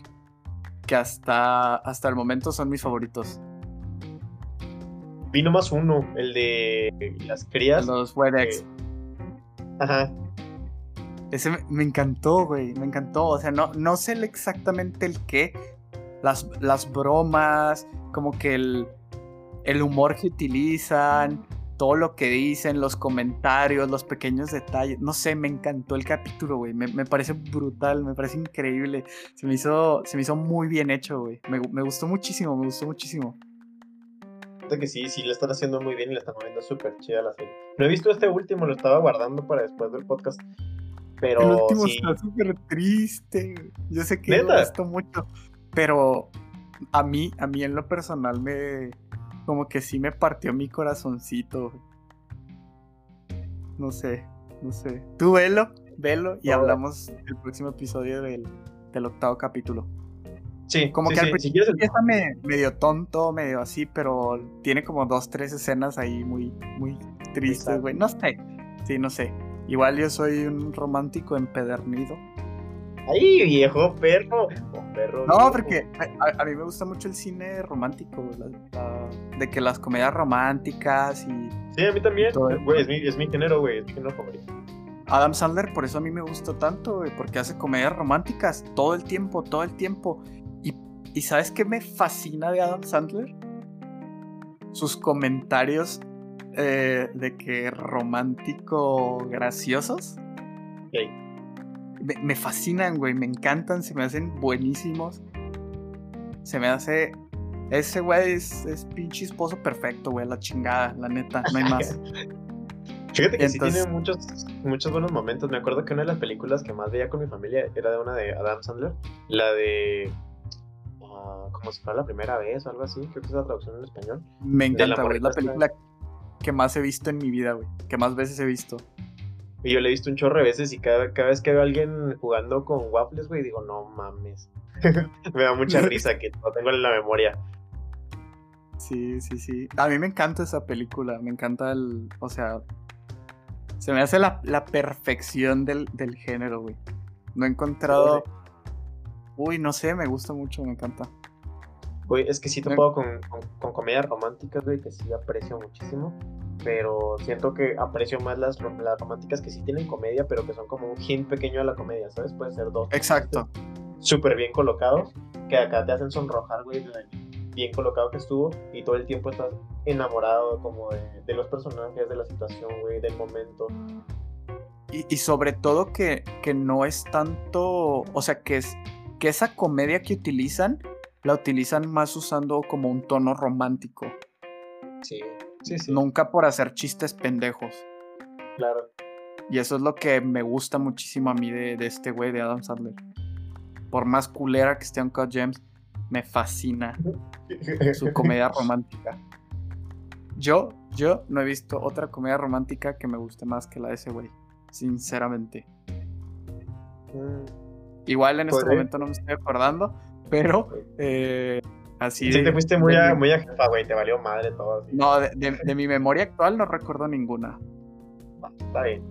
que hasta, hasta el momento son mis favoritos. Vi nomás uno, el de las crías. Los WebEx. Ajá. Ese me, me encantó, güey, me encantó. O sea, no, no sé exactamente el qué. Las, las bromas, como que el, el humor que utilizan, todo lo que dicen, los comentarios, los pequeños detalles. No sé, me encantó el capítulo, güey. Me, me parece brutal, me parece increíble. Se me hizo, se me hizo muy bien hecho, güey. Me, me gustó muchísimo, me gustó muchísimo. Siento que sí, sí, lo están haciendo muy bien y le están moviendo súper chida la serie. No he visto este último, lo estaba guardando para después del podcast. Pero el último sí, está súper triste. Yo sé que me gustó mucho, pero a mí, a mí en lo personal me, como que sí me partió mi corazoncito. No sé, no sé. Tú velo, velo y No. hablamos el próximo episodio del, del octavo capítulo. Sí, Como sí, que al sí, si principio el- empieza me- medio tonto, medio así, pero tiene como dos, tres escenas ahí muy, muy tristes, güey. No sé, sí, no sé. Igual yo soy un romántico empedernido. ¡Ay, viejo perro! Oh, perro No, viejo. porque a, a mí me gusta mucho el cine romántico, la- la- de que las comedias románticas y Sí, a mí también. Güey, es mi, es mi género, güey, es mi género favorito. Adam Sandler, por eso a mí me gustó tanto, güey, porque hace comedias románticas todo el tiempo, todo el tiempo. Y, ¿sabes qué me fascina de Adam Sandler? Sus comentarios eh, de que romántico graciosos. Me, me fascinan, güey, me encantan, se me hacen buenísimos. Se me hace... Ese güey es, es pinche esposo perfecto, güey, la chingada, la neta, no hay <laughs> más. Fíjate que sí Entonces- tiene muchos, muchos buenos momentos. Me acuerdo que una de las películas que más veía con mi familia era de una de Adam Sandler. La de. Como si fuera la primera vez o algo así. Creo que es la traducción en español. Me encanta, güey, es la película que más he visto en mi vida, güey, que más veces he visto. Y yo le he visto un chorro de veces y cada, cada vez que veo a alguien jugando con waffles, güey, digo, no mames. <laughs> me da mucha risa que lo tengo en la memoria. Sí, sí, sí. A mí me encanta esa película, me encanta el, o sea, se me hace la, la perfección del, del género, güey. No he encontrado... Uy, no sé, me gusta mucho, me encanta. Güey, es que sí topo con, con, con comedias románticas, güey, que sí aprecio muchísimo. Pero siento que aprecio más las, las románticas que sí tienen comedia, pero que son como un hint pequeño a la comedia, ¿sabes? Puede ser dos. Exacto. Súper bien colocados, que acá te hacen sonrojar, güey, bien colocado que estuvo, y todo el tiempo estás enamorado como de, de los personajes, de la situación, güey, del momento. Y, y sobre todo que, que no es tanto, o sea, que es que esa comedia que utilizan, la utilizan más usando como un tono romántico, Sí, sí, sí. nunca por hacer chistes pendejos. Claro. Y eso es lo que me gusta muchísimo a mí de, de este güey, de Adam Sandler. Por más culera que esté Uncut Gems, me fascina su comedia <laughs> romántica. Yo, yo no he visto otra comedia romántica que me guste más que la de ese güey. Sinceramente. Mm, Igual en este momento no me estoy acordando, pero eh, así. Sí, te fuiste muy a, mi- muy a jefa, güey, te valió madre todo. así. No, de, de- de mi memoria actual no recuerdo ninguna. Está bien.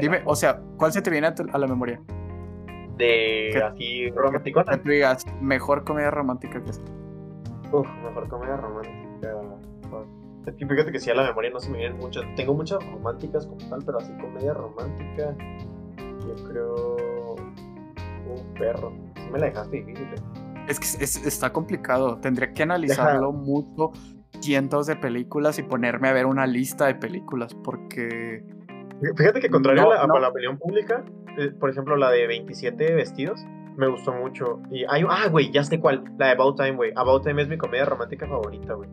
Dime, o sea, ¿cuál se te viene a, tu- a la memoria? De ¿Qué? así Que romanticona. tú digas, mejor comedia romántica que esta. Uf, mejor comedia romántica. Es que fíjate que sí a la memoria no se me vienen muchas. Tengo muchas románticas como tal, pero así comedia romántica. Yo creo. un perro. Sí me la dejaste difícil. eh. Es que es- está complicado. Tendría que analizarlo mucho, cientos de películas y ponerme a ver una lista de películas porque Fíjate que contrario No, a, la, no. a la opinión pública, eh, por ejemplo, la de 27 vestidos, me gustó mucho. Y hay, ah, güey, ya sé cuál. La de About Time, güey. About Time es mi comedia romántica favorita, güey.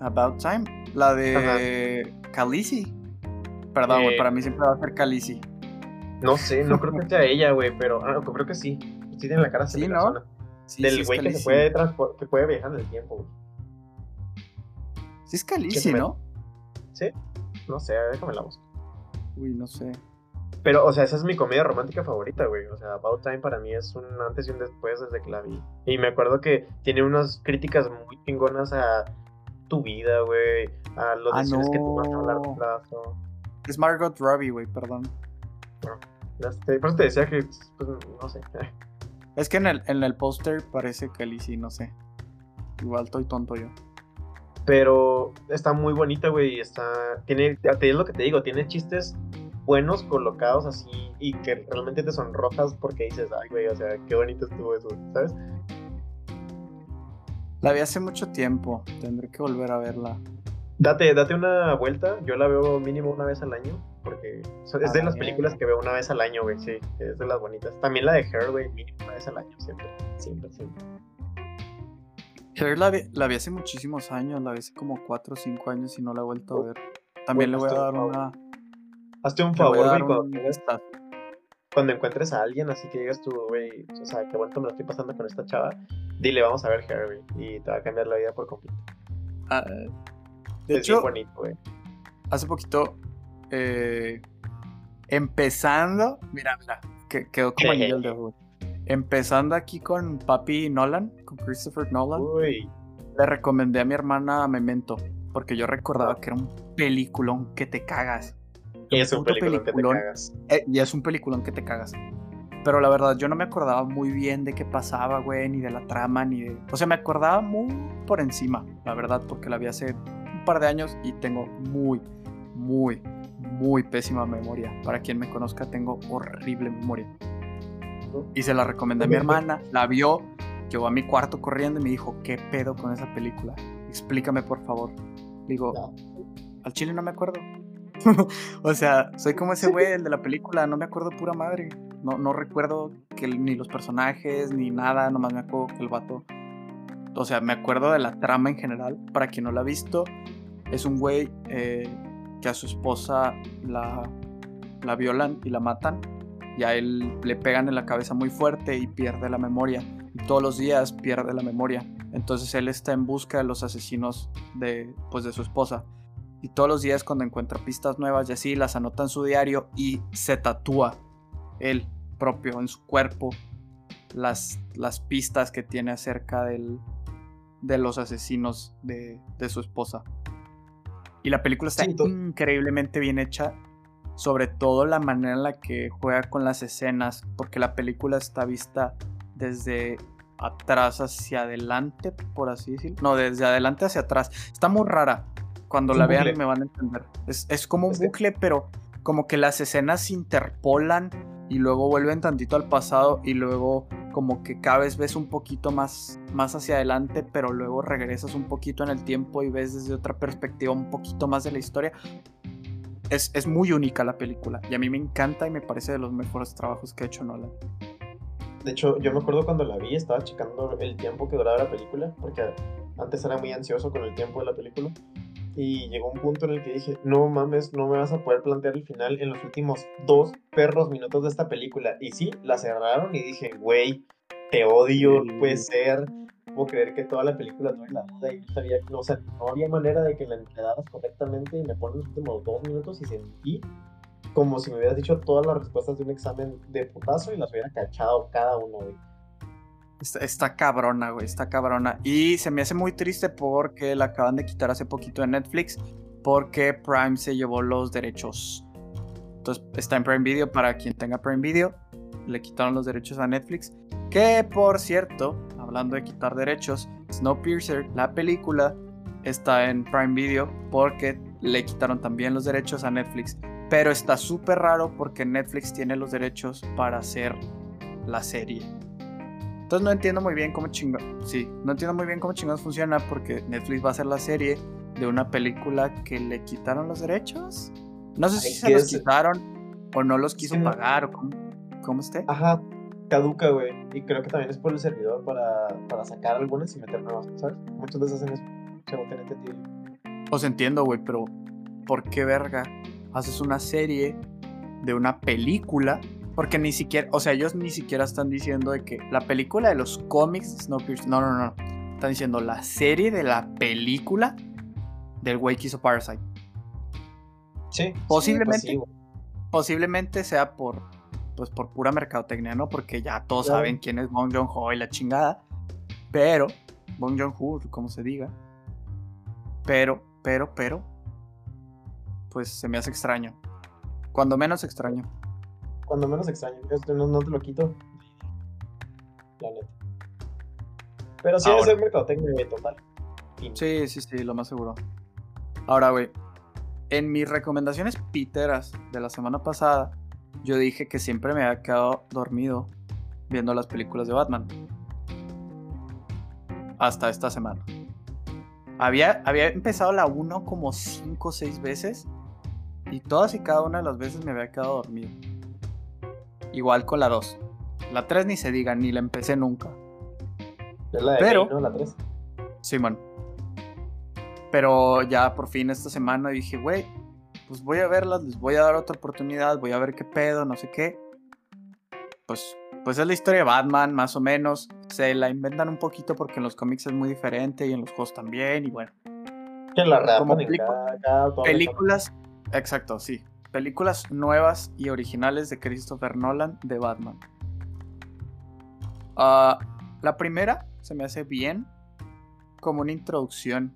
About Time, la de Khaleesi. Perdón, güey, Eh. para mí siempre va a ser Khaleesi. No sé, no creo que sea <laughs> ella, güey, pero ah, creo que sí. Sí tiene la cara Sí, ¿no? Sí, sí Del güey que se puede, que puede viajar en el tiempo, güey. Sí es me- ¿no? ¿Sí? No sé, déjame la busco. Uy, no sé. Pero, o sea, esa es mi comedia romántica favorita, güey. O sea, About Time para mí es un antes y un después desde que la vi. Y me acuerdo que tiene unas críticas muy chingonas a tu vida, güey. A las Ah, decisiones que tomas a no. largo plazo. Es Margot Robbie, güey, perdón. Ya sé, Por eso te decía que, pues, no sé. <laughs> Es que en el, en el póster parece Khaleesi, no sé. Igual estoy tonto yo. Pero está muy bonita, güey. y Está. Tiene. Te es lo que te digo, tiene chistes buenos colocados así y que realmente te sonrojas porque dices, ay, güey, o sea, qué bonito estuvo eso, ¿sabes? La vi hace mucho tiempo. Tendré que volver a verla. Date, date una vuelta. Yo la veo mínimo una vez al año. Porque es de las películas que veo una vez al año, güey. Sí, es de las bonitas. También la de Her, güey, mínimo una vez al año, siempre. Siempre, siempre. Her la vi, la vi hace muchísimos años. La vi hace como 4 o 5 años y no la he vuelto a ver. También le voy a dar una. Hazte un favor, güey, cuando, cuando encuentres a alguien así que digas tú, güey, o sea, qué bonito me lo estoy pasando con esta chava. Dile, vamos a ver Her, güey. Y te va a cambiar la vida por completo. Ah, de es hecho, bonito, güey. hace poquito. Eh, empezando. Mira, mira. Que, quedó como anillo al dedo. Empezando aquí con Papi Nolan, con Christopher Nolan. Uy, Le recomendé a mi hermana Memento. Porque yo recordaba que era un peliculón que te cagas. es un puto película que te peliculón. cagas. Eh, y es un peliculón que te cagas. Pero la verdad, yo no me acordaba muy bien de qué pasaba, güey, ni de la trama, ni de. O sea, me acordaba muy por encima, la verdad, porque la vi hace un par de años y tengo muy, muy, muy pésima memoria. Para quien me conozca, tengo horrible memoria. Y se la recomendé a mi hermana, la vio, llegó a mi cuarto corriendo y me dijo, ¿qué pedo con esa película? Explícame, por favor. Digo, No. al chile no me acuerdo. <laughs> o sea, soy como ese güey, el de la película, no me acuerdo pura madre. No, no recuerdo que ni los personajes, ni nada, nomás me acuerdo que el vato. O sea, me acuerdo de la trama en general. Para quien no la ha visto, es un güey eh, que a su esposa la, la violan y la matan. Y a él le pegan en la cabeza muy fuerte y pierde la memoria. Y todos los días pierde la memoria. Entonces él está en busca de los asesinos de, pues, de su esposa. Y todos los días cuando encuentra pistas nuevas y así, las anota en su diario y se tatúa él propio en su cuerpo las, las pistas que tiene acerca del, de los asesinos de, de su esposa. Y la película está Sí, increíblemente bien hecha, sobre todo la manera en la que juega con las escenas, porque la película está vista desde atrás hacia adelante, por así decirlo. No, desde adelante hacia atrás. Está muy rara. Cuando Es la vean bucle. me van a entender. Es, es como un bucle, pero como que las escenas se interpolan y luego vuelven tantito al pasado y luego como que cada vez ves un poquito más, más hacia adelante, pero luego regresas un poquito en el tiempo y ves desde otra perspectiva un poquito más de la historia. Es, es muy única la película y a mí me encanta y me parece de los mejores trabajos que ha hecho Nolan. De hecho, yo me acuerdo cuando la vi, estaba checando el tiempo que duraba la película, porque antes era muy ansioso con el tiempo de la película. Y llegó un punto en el que dije, no mames, no me vas a poder plantear el final en los últimos dos perros minutos de esta película. Y sí, la cerraron y dije, güey, te odio, no puede ser. No puedo creer que toda la película tuve la duda y no sabía, no, o sea, no había manera de que la enredaras correctamente y me ponen los últimos dos minutos y sentí como si me hubieras dicho todas las respuestas de un examen de putazo y las hubiera cachado cada una, güey. Está, está cabrona, güey, está cabrona. Y se me hace muy triste porque la acaban de quitar hace poquito de Netflix porque Prime se llevó los derechos. Entonces está en Prime Video para quien tenga Prime Video. Le quitaron los derechos a Netflix. Que por cierto, hablando de quitar derechos, Snowpiercer, la película, está en Prime Video porque le quitaron también los derechos a Netflix Pero está súper raro porque Netflix tiene los derechos para hacer la serie. Entonces no entiendo muy bien cómo chingados. Sí, no entiendo muy bien cómo chingados funciona porque Netflix va a hacer la serie de una película que le quitaron los derechos. No sé si se los quitaron o no los quiso pagar o cómo, cómo esté. Ajá, caduca, güey. Y creo que también es por el servidor para, para sacar algunas y meter nuevas, ¿sabes? Muchas veces hacen eso. Según tengo entendido. Pues entiendo, güey, pero ¿por qué verga haces una serie de una película? Porque ni siquiera, o sea, ellos ni siquiera están diciendo de que la película de los cómics de Snowpiercer, no, no, no. Están diciendo la serie de la película del güey que hizo Parasite. Sí. Posiblemente, pues posiblemente sea por, pues por pura mercadotecnia, ¿no? Porque ya todos saben quién es Bong Joon-ho y la chingada. Pero, Bong Joon-ho, como se diga. Pero, pero, pero, pues se me hace extraño. Cuando menos extraño. Cuando menos extraño. no, no te lo quito. La neta. Pero sí es el mercadotecnia total. Sí, sí, sí, lo más seguro. Ahora, güey, en mis recomendaciones piteras de la semana pasada, yo dije que siempre me había quedado dormido viendo las películas de Batman. Hasta esta semana. Había, había empezado la 1 como 5 o 6 veces y todas y cada una de las veces me había quedado dormido. Igual con la 2. La 3 ni se diga, ni la empecé nunca. Es la de Pero, ¿no? La 3. Simón. Pero ya por fin esta semana dije, güey, pues voy a verlas, les voy a dar otra oportunidad, voy a ver qué pedo, no sé qué. Pues, pues es la historia de Batman, más o menos. Se la inventan un poquito porque en los cómics es muy diferente y en los juegos también, y bueno. Que la como películas, exacto, sí. Películas nuevas y originales de Christopher Nolan de Batman. Ah, la primera se me hace bien como una introducción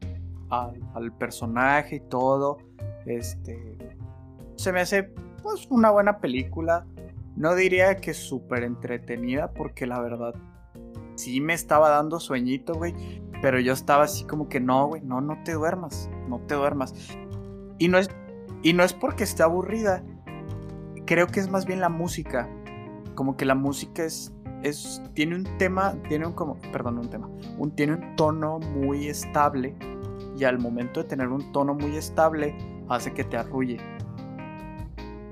al, personaje y todo. Este. Se me hace pues una buena película. No diría que súper entretenida, porque la verdad sí me estaba dando sueñito, güey. Pero yo estaba así como que no, güey, no, no te duermas, no te duermas. Y no es, y no es porque esté aburrida. Creo que es más bien la música. Como que la música es, es tiene un tema, tiene un como, perdón, un tema, un, tiene un tono muy estable y al momento de tener un tono muy estable hace que te arrulle.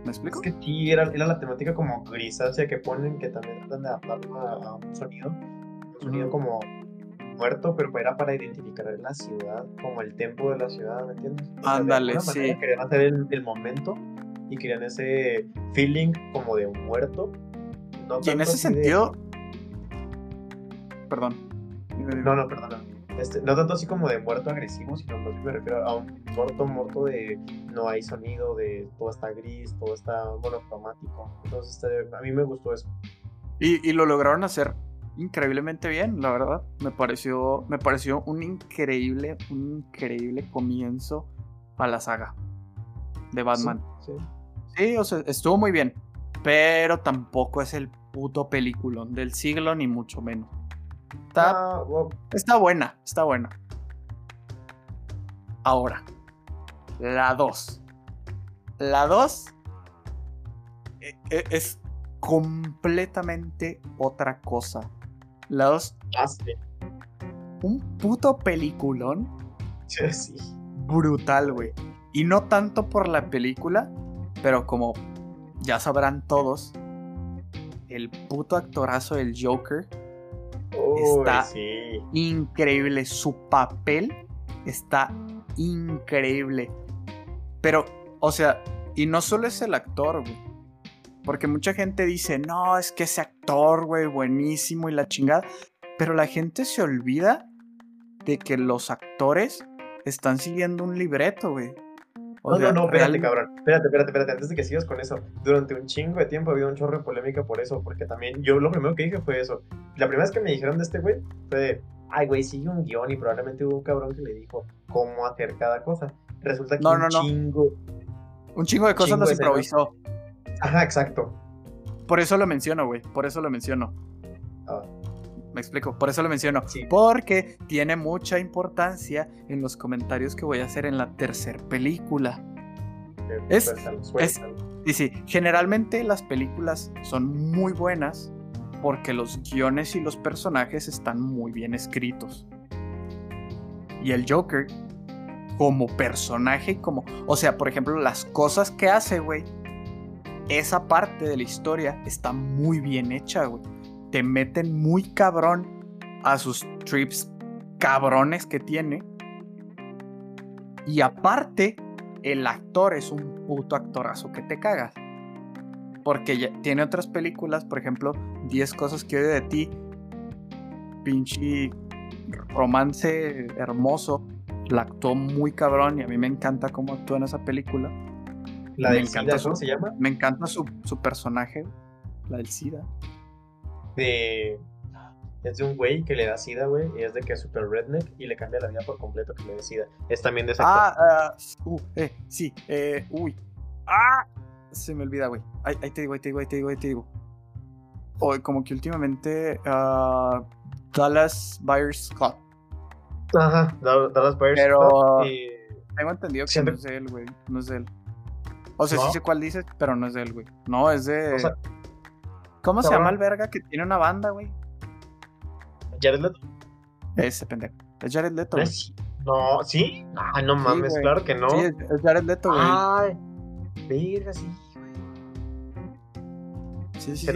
¿Me explico? Es que sí, era, la temática como grisácea que ponen, que también tratan de adaptarlo a, un sonido, un sonido como muerto, pero era para identificar la ciudad, como el tempo de la ciudad, ¿me entiendes? Ándale, sí. Querían hacer el, momento y querían ese feeling como de muerto. y en ese sentido... Perdón. No, no, perdón. Este, no tanto así como de muerto agresivo, sino más me refiero a un muerto, muerto de no hay sonido, de todo está gris, todo está monocromático. Entonces, este, a mí me gustó eso. Y, lo lograron hacer increíblemente bien, la verdad. Me pareció, me pareció un increíble, un increíble comienzo a la saga de Batman. Sí, sí. o sea, estuvo muy bien. Pero tampoco es el puto peliculón del siglo, ni mucho menos. Está, está buena, está buena. Ahora, la 2. La 2 e, e, es completamente otra cosa. La 2. Ah, un puto peliculón. Sí. Brutal, güey. Y no tanto por la película, pero como ya sabrán todos, el puto actorazo del Joker está increíble. Su papel está increíble. Pero, o sea, y no solo es el actor, güey. Porque mucha gente dice, no, es que ese actor, güey, buenísimo y la chingada. Pero la gente se olvida de que los actores están siguiendo un libreto, güey no, no, no, espérate, cabrón. Espérate, espérate, espérate. Antes de que sigas con eso, durante un chingo de tiempo ha habido un chorro de polémica por eso, porque también yo lo primero que dije fue eso. La primera vez que me dijeron de este güey fue de, ay, güey, sigue un guion y probablemente hubo un cabrón que le dijo cómo hacer cada cosa. Resulta que un chingo. Un chingo de cosas los improvisó. Ajá, exacto. Por eso lo menciono, güey. Por eso lo menciono. Ah. Me explico, por eso lo menciono. Porque tiene mucha importancia en los comentarios que voy a hacer en la tercera película. Es, es, sí, sí, generalmente las películas son muy buenas porque los guiones y los personajes están muy bien escritos. Y el Joker, como personaje, como. O sea, por ejemplo, las cosas que hace, güey. Esa parte de la historia está muy bien hecha, güey. Te meten muy cabrón a sus trips cabrones que tiene. Y aparte, el actor es un puto actorazo que te cagas. Porque tiene otras películas, por ejemplo, 10 cosas que odio de ti. Pinche romance hermoso. La actuó muy cabrón y a mí me encanta cómo actúa en esa película. ¿La del SIDA, cómo se llama? Me encanta su, personaje, la del SIDA. De... Es de un güey que le da SIDA, güey, y es de que es super redneck y le cambia la vida por completo que le dé SIDA. Es también de esa Ah, uh, eh, sí, eh, uy. ¡Ah! se me olvida, güey. Ahí, te digo, ahí te digo, ahí te digo, ahí te digo. O como que últimamente uh, Dallas Buyers Club. Ajá, Dallas Buyers Pero y... tengo entendido que no es de él, güey. No es de él. O sea, sí sé cuál dices, pero no es de él, güey. No, es de. ¿Cómo se llama el verga que tiene una banda, güey? Jared Leto. Ese pendejo. Es Jared Leto, güey. No, ¿sí? Ah, no mames, claro que no. Sí, es Jared Leto, güey. Ay, verga, sí. Sí, sí,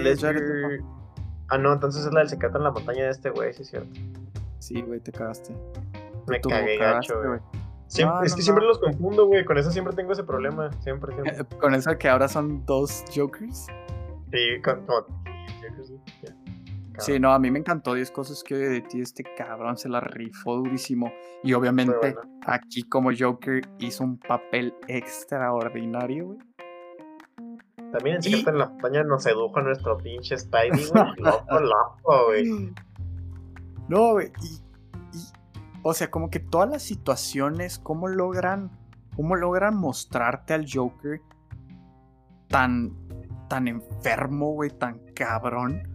Ah, no, entonces es la del secreto en la montaña de este güey, sí es cierto. Sí, güey, te cagaste. Me cagué gacho, güey. Es que siempre los confundo, güey. Con eso siempre tengo ese problema. Siempre, siempre. Con eso que ahora son dos Jokers. Sí, con, Sí, no, a mí me encantó 10 cosas que de ti este cabrón se la rifó durísimo. Y obviamente aquí como Joker hizo un papel extraordinario, güey. También en Secreto en la Montaña nos sedujo nuestro pinche Spidey, güey. <laughs> loco, loco, güey. No, güey. Y, o sea, como que todas las situaciones, cómo logran, cómo logran mostrarte al Joker tan, tan enfermo, güey, tan cabrón.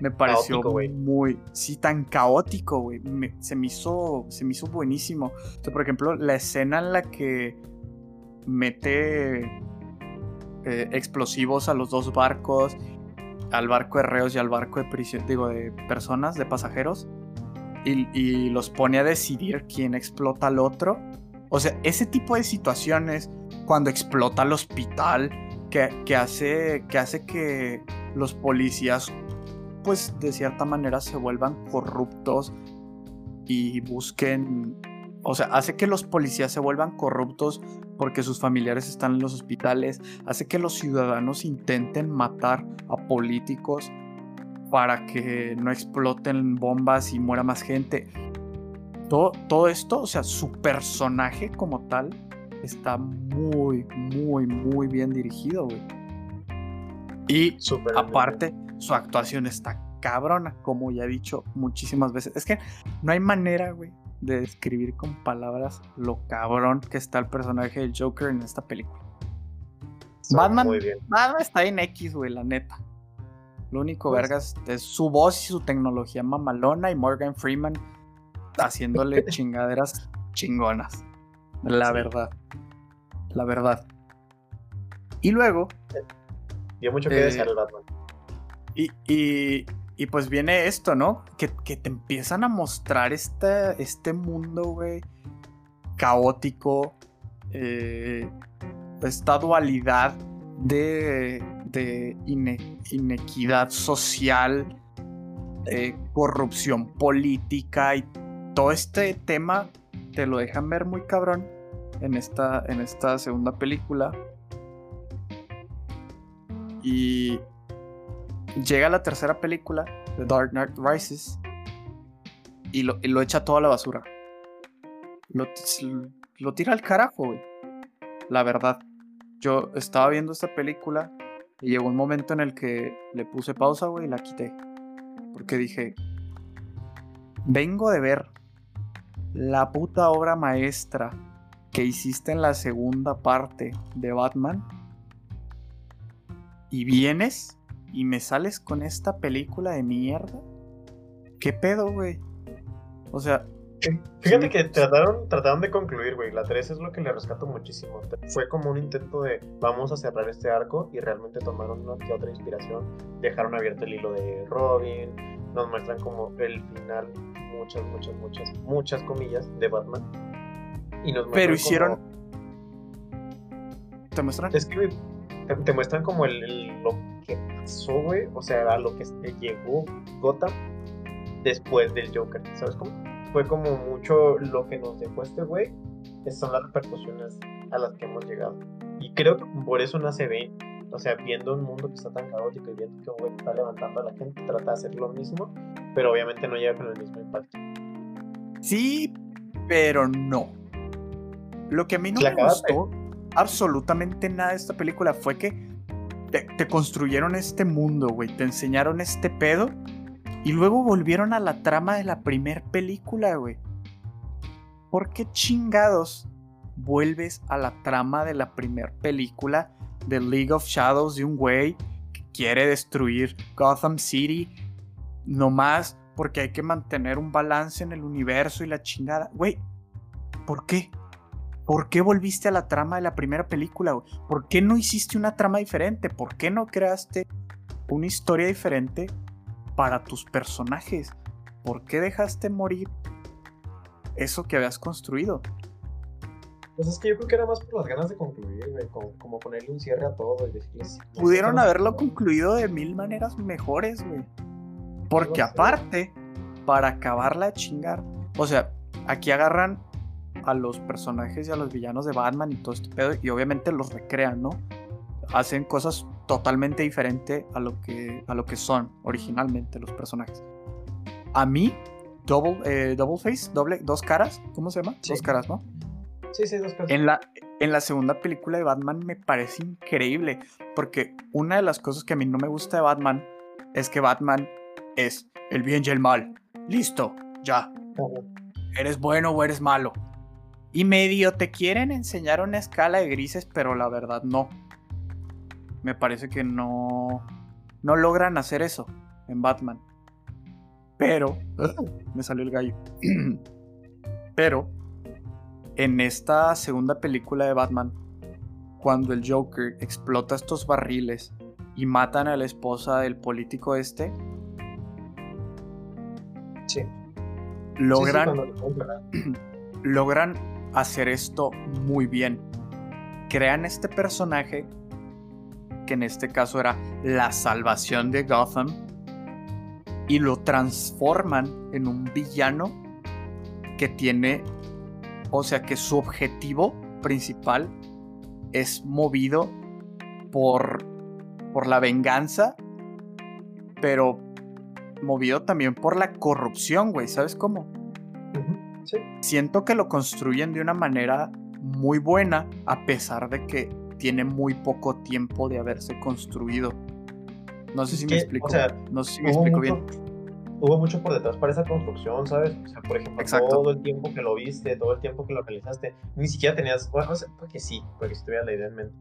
Me pareció muy, sí, tan caótico, güey. se me hizo, se me hizo buenísimo. O sea, por ejemplo, la escena en la que mete eh, explosivos a los dos barcos, al barco de reos y al barco de digo, de personas, de pasajeros, y, los pone a decidir quién explota al otro. O sea, ese tipo de situaciones, cuando explota el hospital, que, que, hace, que hace que los policías, pues de cierta manera, se vuelvan corruptos y busquen o sea, hace que los policías se vuelvan corruptos porque sus familiares están en los hospitales, hace que los ciudadanos intenten matar a políticos para que no exploten bombas y muera más gente. Todo, todo esto, o sea, su personaje como tal está muy, muy, muy bien dirigido, güey. Y aparte, su actuación está cabrona, como ya he dicho muchísimas veces. Es que no hay manera, güey, de describir con palabras lo cabrón que está el personaje del Joker en esta película. Batman, Batman está en X, güey, la neta. Lo único, pues vergas, es su voz y su tecnología mamalona y Morgan Freeman haciéndole <laughs> chingaderas chingonas. La verdad. La verdad. Y luego. Dio mucho que eh, el Batman. y, y pues viene esto, ¿no? Que, te empiezan a mostrar este, este mundo, güey, caótico, eh, esta dualidad de, de inequidad social, eh, corrupción política y todo este tema te lo dejan ver muy cabrón en esta, en esta segunda película. Y, llega la tercera película, The Dark Knight Rises, y lo, echa todo a la basura. Lo, tira al carajo, güey. La verdad. Yo estaba viendo esta película y llegó un momento en el que le puse pausa, güey, y la quité. Porque dije, vengo de ver la puta obra maestra que hiciste en la segunda parte de Batman. Y vienes y me sales con esta película de mierda. ¿Qué pedo, güey? O sea, Fíjate que trataron, trataron de concluir, güey. La 3 es lo que le rescato muchísimo. Fue como un intento de vamos a cerrar este arco y realmente tomaron una que otra inspiración. Dejaron abierto el hilo de Robin. Nos muestran como el final, muchas, muchas, muchas, muchas comillas de Batman. Y nos Pero hicieron. ¿Te muestran? Es que te, muestran como el, lo que pasó, güey. O sea, a lo que llegó Gotham después del Joker. ¿Sabes cómo? Fue como mucho lo que nos dejó este güey, son las repercusiones a las que hemos llegado. Y creo que por eso nace ve o sea, viendo un mundo que está tan caótico y viendo que un güey está levantando a la gente, trata de hacer lo mismo, pero obviamente no llega con el mismo impacto. Sí, pero no. Lo que a mí no me gustó absolutamente nada de esta película fue que te, te construyeron este mundo, güey, te enseñaron este pedo y luego volvieron a la trama de la primer película, güey. ¿Por qué chingados vuelves a la trama de la primer película de League of Shadows de un güey que quiere destruir Gotham City nomás porque hay que mantener un balance en el universo y la chingada? Güey, ¿por qué? ¿Por qué volviste a la trama de la primera película? Güey? ¿Por qué no hiciste una trama diferente? ¿Por qué no creaste una historia diferente para tus personajes. ¿Por qué dejaste morir eso que habías construido? Pues es que yo creo que era más por las ganas de concluir, güey, como, ponerle un cierre a todo y decirles... Pudieron haberlo concluido de mil maneras mejores, güey. Porque aparte, para acabarla de chingar, o sea, aquí agarran a los personajes y a los villanos de Batman y todo este pedo y obviamente los recrean, ¿no? Hacen cosas totalmente diferente a lo que, a lo que son originalmente los personajes. A mí, Double, eh, double Face, doble, dos caras, ¿cómo se llama? Dos caras, ¿no? Sí, sí, dos caras. En la, en la segunda película de Batman me parece increíble, porque una de las cosas que a mí no me gusta de Batman es que Batman es el bien y el mal. Listo, ya. Eres bueno o eres malo. Y medio te quieren enseñar una escala de grises, pero la verdad no me parece que no, no logran hacer eso en Batman. Pero, me salió el gallo. <clears throat> Pero, en esta segunda película de Batman, cuando el Joker explota estos barriles y matan a la esposa del político este, sí. logran, <clears throat> logran hacer esto muy bien. Crean este personaje que en este caso era la salvación de Gotham, y lo transforman en un villano que tiene, o sea que su objetivo principal es movido por, por la venganza, pero movido también por la corrupción, güey, ¿sabes cómo? Siento que lo construyen de una manera muy buena, a pesar de que tiene muy poco tiempo de haberse construido. No sé si me explico. no sé si me explico bien. Hubo mucho por detrás para esa construcción, ¿sabes? O sea, por ejemplo, todo el tiempo que lo viste, todo el tiempo que lo realizaste, ni siquiera tenías, bueno, porque sí, porque si tuviera la idea en mente.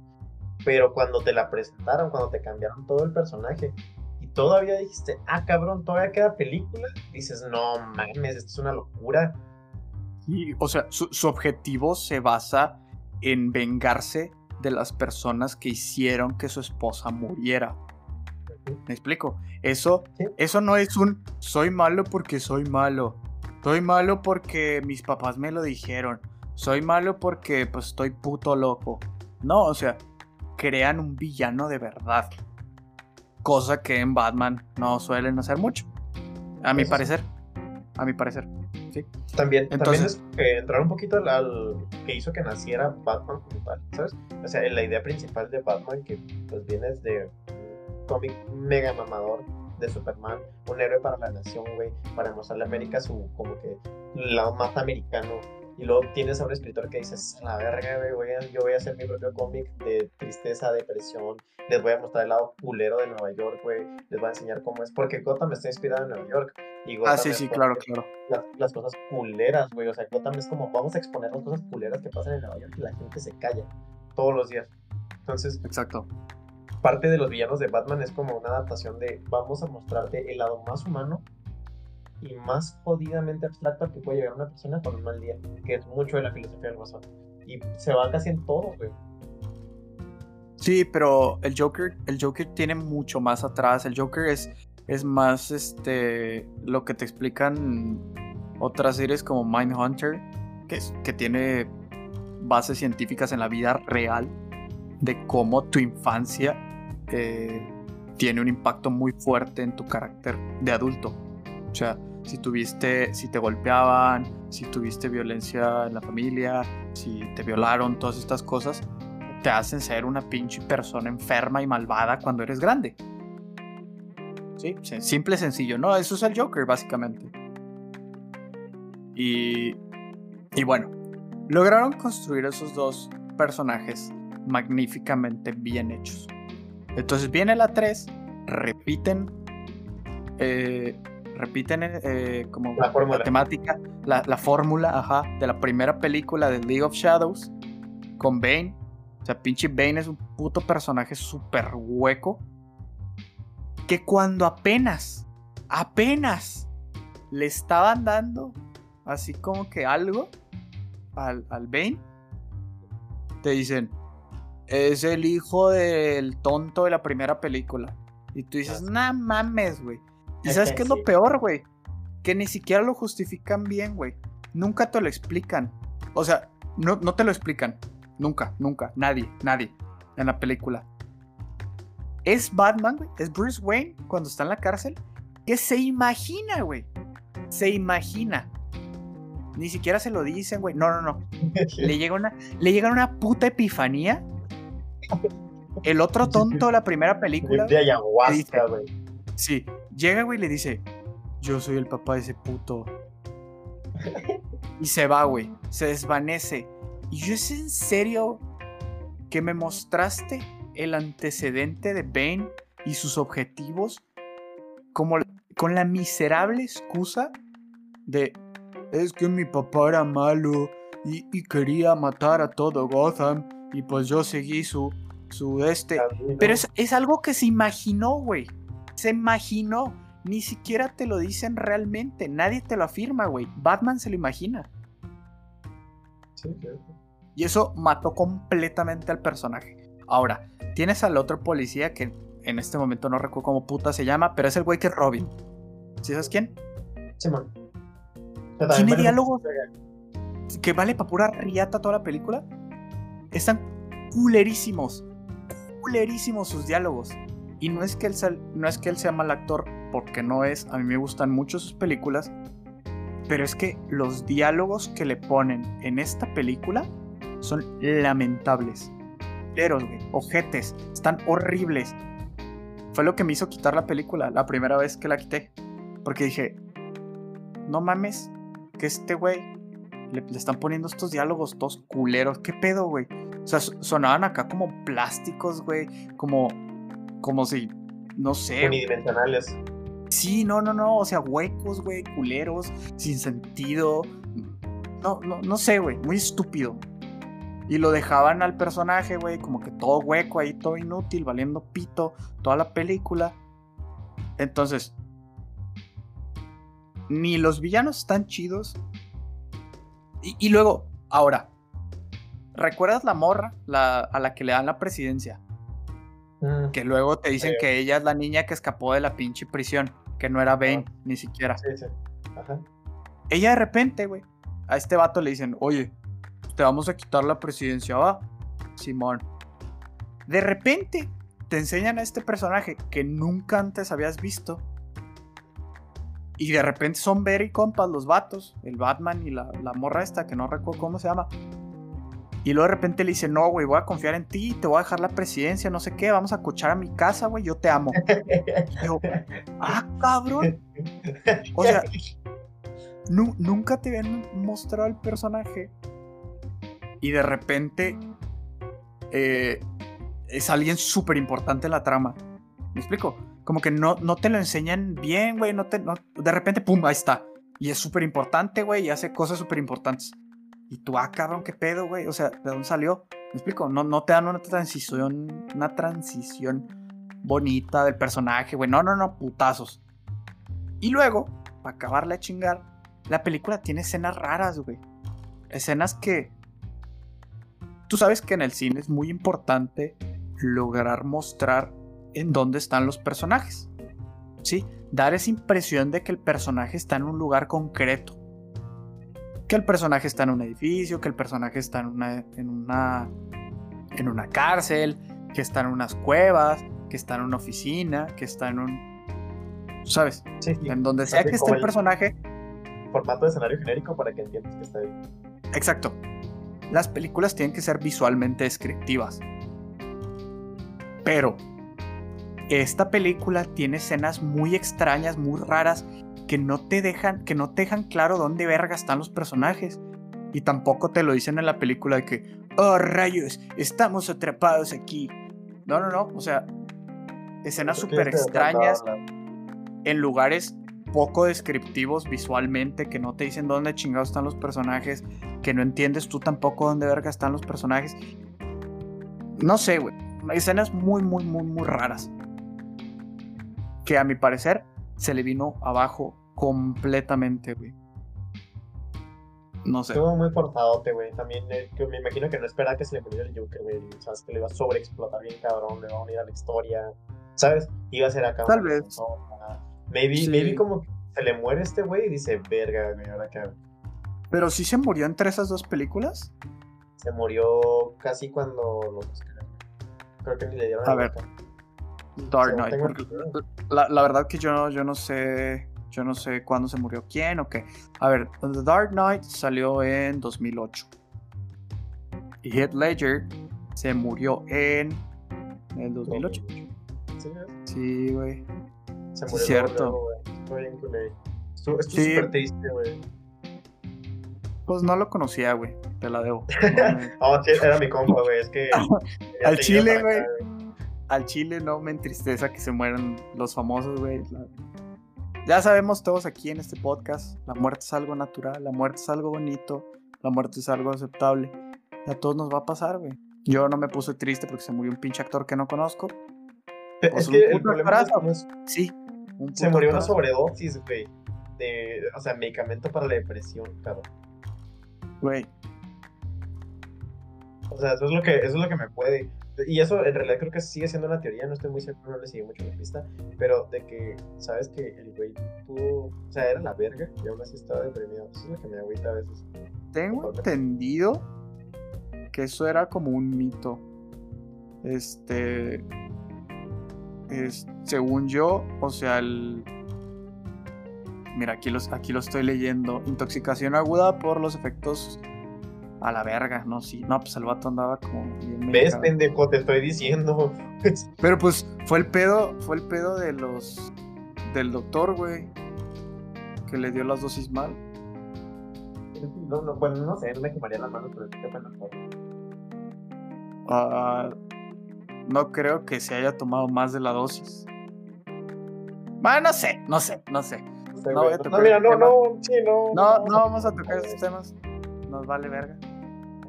Pero cuando te la presentaron, cuando te cambiaron todo el personaje, y todavía dijiste, ah, cabrón, todavía queda película, dices, no mames, esto es una locura. Y, o sea, su, su objetivo se basa en vengarse de las personas que hicieron que su esposa muriera. ¿Me explico? Eso, eso no es un soy malo porque soy malo. Soy malo porque mis papás me lo dijeron. Soy malo porque pues estoy puto loco. No, o sea, crean un villano de verdad. Cosa que en Batman no suelen hacer mucho. A mi parecer. A mi parecer. También, Entonces, también entrar un poquito al, que hizo que naciera Batman como tal, ¿sabes? O sea, la idea principal de Batman que pues viene de un cómic mega mamador de Superman, un héroe para la nación, güey, para mostrarle a América su como que lado más americano y luego tienes a un escritor que dices, la verga, güey, yo voy a hacer mi propio cómic de tristeza, depresión, les voy a mostrar el lado culero de Nueva York, güey, les voy a enseñar cómo es, porque Gotham está inspirado en Nueva York. Y ah, sí, sí, claro, claro. Las, cosas culeras, güey, o sea, Gotham es como, vamos a exponer las cosas culeras que pasan en Nueva York y la gente se calla todos los días. Entonces, exacto. Parte de los villanos de Batman es como una adaptación de, vamos a mostrarte el lado más humano y más jodidamente abstracto que puede llegar una persona con un mal día, que es mucho de la filosofía del Guasón. Y se va casi en todo, güey. Sí, pero el Joker, el Joker tiene mucho más atrás. El Joker es, es más este lo que te explican otras series como Mindhunter, que, es, que tiene bases científicas en la vida real de cómo tu infancia eh, tiene un impacto muy fuerte en tu carácter de adulto. O sea, si tuviste, si te golpeaban, si tuviste violencia en la familia, si te violaron, todas estas cosas, te hacen ser una pinche persona enferma y malvada cuando eres grande. Sí, simple, sencillo, ¿no? Eso es el Joker, básicamente. Y, y bueno, lograron construir esos dos personajes magníficamente bien hechos. Entonces viene la 3, repiten, eh, repiten eh, como la, la temática, la, la fórmula, ajá, de la primera película de League of Shadows con Bane. O sea, pinche Bane es un puto personaje súper hueco. Que cuando apenas, apenas le estaban dando así como que algo al, al Bane, te dicen, es el hijo del tonto de la primera película. Y tú dices, no mames, güey. ¿Y sabes qué es lo peor, güey? Que ni siquiera lo justifican bien, güey. Nunca te lo explican. O sea, no, no te lo explican. Nunca, nunca. Nadie, nadie. En la película. Es Batman, güey. Es Bruce Wayne cuando está en la cárcel. Que se imagina, güey. Se imagina. Ni siquiera se lo dicen, güey. No, no, no. <laughs> le, llega una, le llega una puta epifanía el otro tonto de la primera película. De ayahuasca, güey. Sí, llega, güey, y le dice: Yo soy el papá de ese puto. y se va, güey. Se desvanece. Y yo es en serio que me mostraste el antecedente de Bane y sus objetivos como con la miserable excusa de es que mi papá era malo y, y quería matar a todo Gotham y pues yo seguí su, su este. Pero es, es algo que se imaginó, güey. Se imaginó. Ni siquiera te lo dicen realmente. Nadie te lo afirma, güey. Batman se lo imagina. Sí, claro. Y eso mató completamente al personaje. Ahora, tienes al otro policía que en este momento no recuerdo cómo puta se llama, pero es el güey que es Robin. ¿Sí sabes quién? Simón. Tiene diálogos que vale para pura riata toda la película. Están culerísimos. Culerísimos sus diálogos. Y no es que él sea, no es que él sea mal actor, porque no es. A mí me gustan mucho sus películas. Pero es que los diálogos que le ponen en esta película son lamentables. Pero, güey, ojetes, están horribles. Fue lo que me hizo quitar la película la primera vez que la quité. Porque dije, no mames, que este güey le, le, están poniendo estos diálogos todos culeros. ¿Qué pedo, güey? O sea, sonaban acá como plásticos, güey. Como, como si, no sé. Unidimensionales. Sí, no, no, no. O sea, huecos, güey, culeros, sin sentido. No, no, no sé, güey. Muy estúpido. Y lo dejaban al personaje, güey, como que todo hueco ahí, todo inútil, valiendo pito, toda la película. Entonces, ni los villanos están chidos. Y, y luego, ahora, ¿recuerdas la morra la, a la que le dan la presidencia? Mm, Que luego te dicen Sí. que ella es la niña que escapó de la pinche prisión, que no era Bane, ni siquiera. sí, sí. Ajá. Ella de repente, güey, a este vato le dicen, oye, te vamos a quitar la presidencia, va, Simón. De repente te enseñan a este personaje que nunca antes habías visto. Y de repente son very compas los vatos, el Batman y la, la morra esta, que no recuerdo cómo se llama. Y luego de repente le dice, no, güey, voy a confiar en ti, te voy a dejar la presidencia, no sé qué, vamos a cochar a mi casa, güey, yo te amo. Y <laughs> yo, ah, cabrón. O sea, nu- nunca te habían mostrado el personaje. Y de repente eh, es alguien súper importante en la trama. ¿Me explico? Como que no, no te lo enseñan bien, güey. No te, no- de repente, pum, ahí está. Y es súper importante, güey. Y hace cosas súper importantes. Y tú, ah, cabrón, qué pedo, güey. O sea, ¿de dónde salió? ¿Me explico? No, no te dan una transición, una transición bonita del personaje, güey. No, no, no, putazos. Y luego para acabarla de chingar, la película tiene escenas raras, güey. Escenas que... Tú sabes que en el cine es muy importante lograr mostrar en dónde están los personajes. ¿Sí? Dar esa impresión de que el personaje está en un lugar concreto. Que el personaje está en un edificio, que el personaje está en una, en una, en una cárcel, que está en unas cuevas, que está en una oficina, que está en un... ¿Sabes? Sí, sí. En donde sea Así que esté el personaje, Formato de escenario genérico para que entiendas que está ahí. Exacto. Las películas tienen que ser visualmente descriptivas. Pero esta película tiene escenas muy extrañas, muy raras, que no te dejan, que no te dejan claro dónde verga están los personajes. Y tampoco te lo dicen en la película de que, oh rayos, estamos atrapados aquí. No, no, no. O sea, escenas súper extrañas en lugares poco descriptivos visualmente, que no te dicen dónde chingados están los personajes, que no entiendes tú tampoco dónde verga están los personajes. No sé, güey. Escenas muy, muy, muy, muy raras. Que a mi parecer se le vino abajo completamente, güey. No sé. Estuvo muy forzadote, güey. También eh, que me imagino que no esperaba que se le muriera el Joker, güey. Sabes que le iba a sobreexplotar bien cabrón, le va a unir a la historia. ¿Sabes? Iba a ser acá. Tal vez. persona. Maybe, Sí. maybe como que se le muere este güey y dice, verga, güey, ahora que Pero sí se murió entre esas dos películas. se murió casi cuando los. Creo que ni le dieron A el ver. Dark Knight. la, la verdad que yo, yo no sé. Yo no sé cuándo se murió quién o qué. A ver, The Dark Knight salió en 2008. Y Heath Ledger se murió en el 2008. Sí. Sí, güey. Se Sí, murió cierto. luego, güey. Estuvo Sí. súper triste, güey. Pues no lo conocía, güey. Te la debo. No <laughs> Ah, sí, era mi compa, güey. Es que. <laughs> Al chile, acá, Al chile no me entristeza que se mueran los famosos, güey. Ya sabemos todos aquí en este podcast, la muerte es algo natural, la muerte es algo bonito, la muerte es algo aceptable. A todos nos va a pasar, güey. Yo no me puse triste porque se murió un pinche actor que no conozco. Pe- Pues es que el problema es actorazo. que es- Sí. un se murió una sobredosis, güey. De, o sea, medicamento para la depresión, cabrón. Güey, O sea, eso es lo que, eso es lo que me puede. Y eso en realidad creo que sigue siendo una teoría, no estoy muy seguro, no le seguí mucho la pista, pero de que, ¿sabes que el güey tuvo, o sea, era la verga y aún así estaba deprimido? Eso es lo que me agüita a veces. tengo entendido que eso era como un mito. Este. Es, según yo, o sea, el. Mira, aquí, los, aquí lo estoy leyendo. Intoxicación aguda por los efectos a la verga, ¿no? Sí, no, pues el vato andaba como bien ¿Ves, medicado. pendejo? Te estoy diciendo. <laughs> Pero pues fue el pedo, fue el pedo de los. del doctor, güey. Que le dio las dosis mal. No, no, bueno, no sé, no me quemaría las manos, pero qué pena. Ah, no creo que se haya tomado más de la dosis. Bueno, no sé, no sé, no sé. No, No voy a no, tocar mira, el no, no, sí, no. No, no vamos a tocar esos temas. Nos vale verga.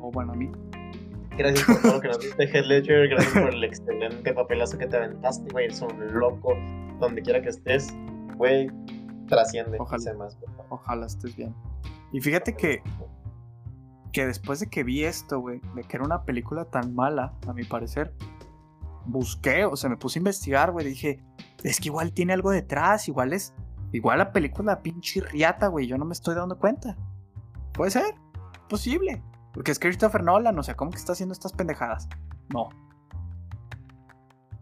O bueno, a mí. Gracias por todo lo que nos <laughs> diste, Heath Ledger. Gracias por el excelente papelazo que te aventaste, güey. Eres un loco. Donde quiera que estés, güey, trasciende. Ojalá. Más, estés bien. Y fíjate que, que después de que vi esto, güey, de que era una película tan mala, a mi parecer, busqué, o sea, me puse a investigar, güey. Dije, es que igual tiene algo detrás, igual es. Igual la película pinche riata, güey. Yo no me estoy dando cuenta. Puede ser, posible. Porque es Christopher Nolan, o sea, ¿cómo que está haciendo estas pendejadas? No.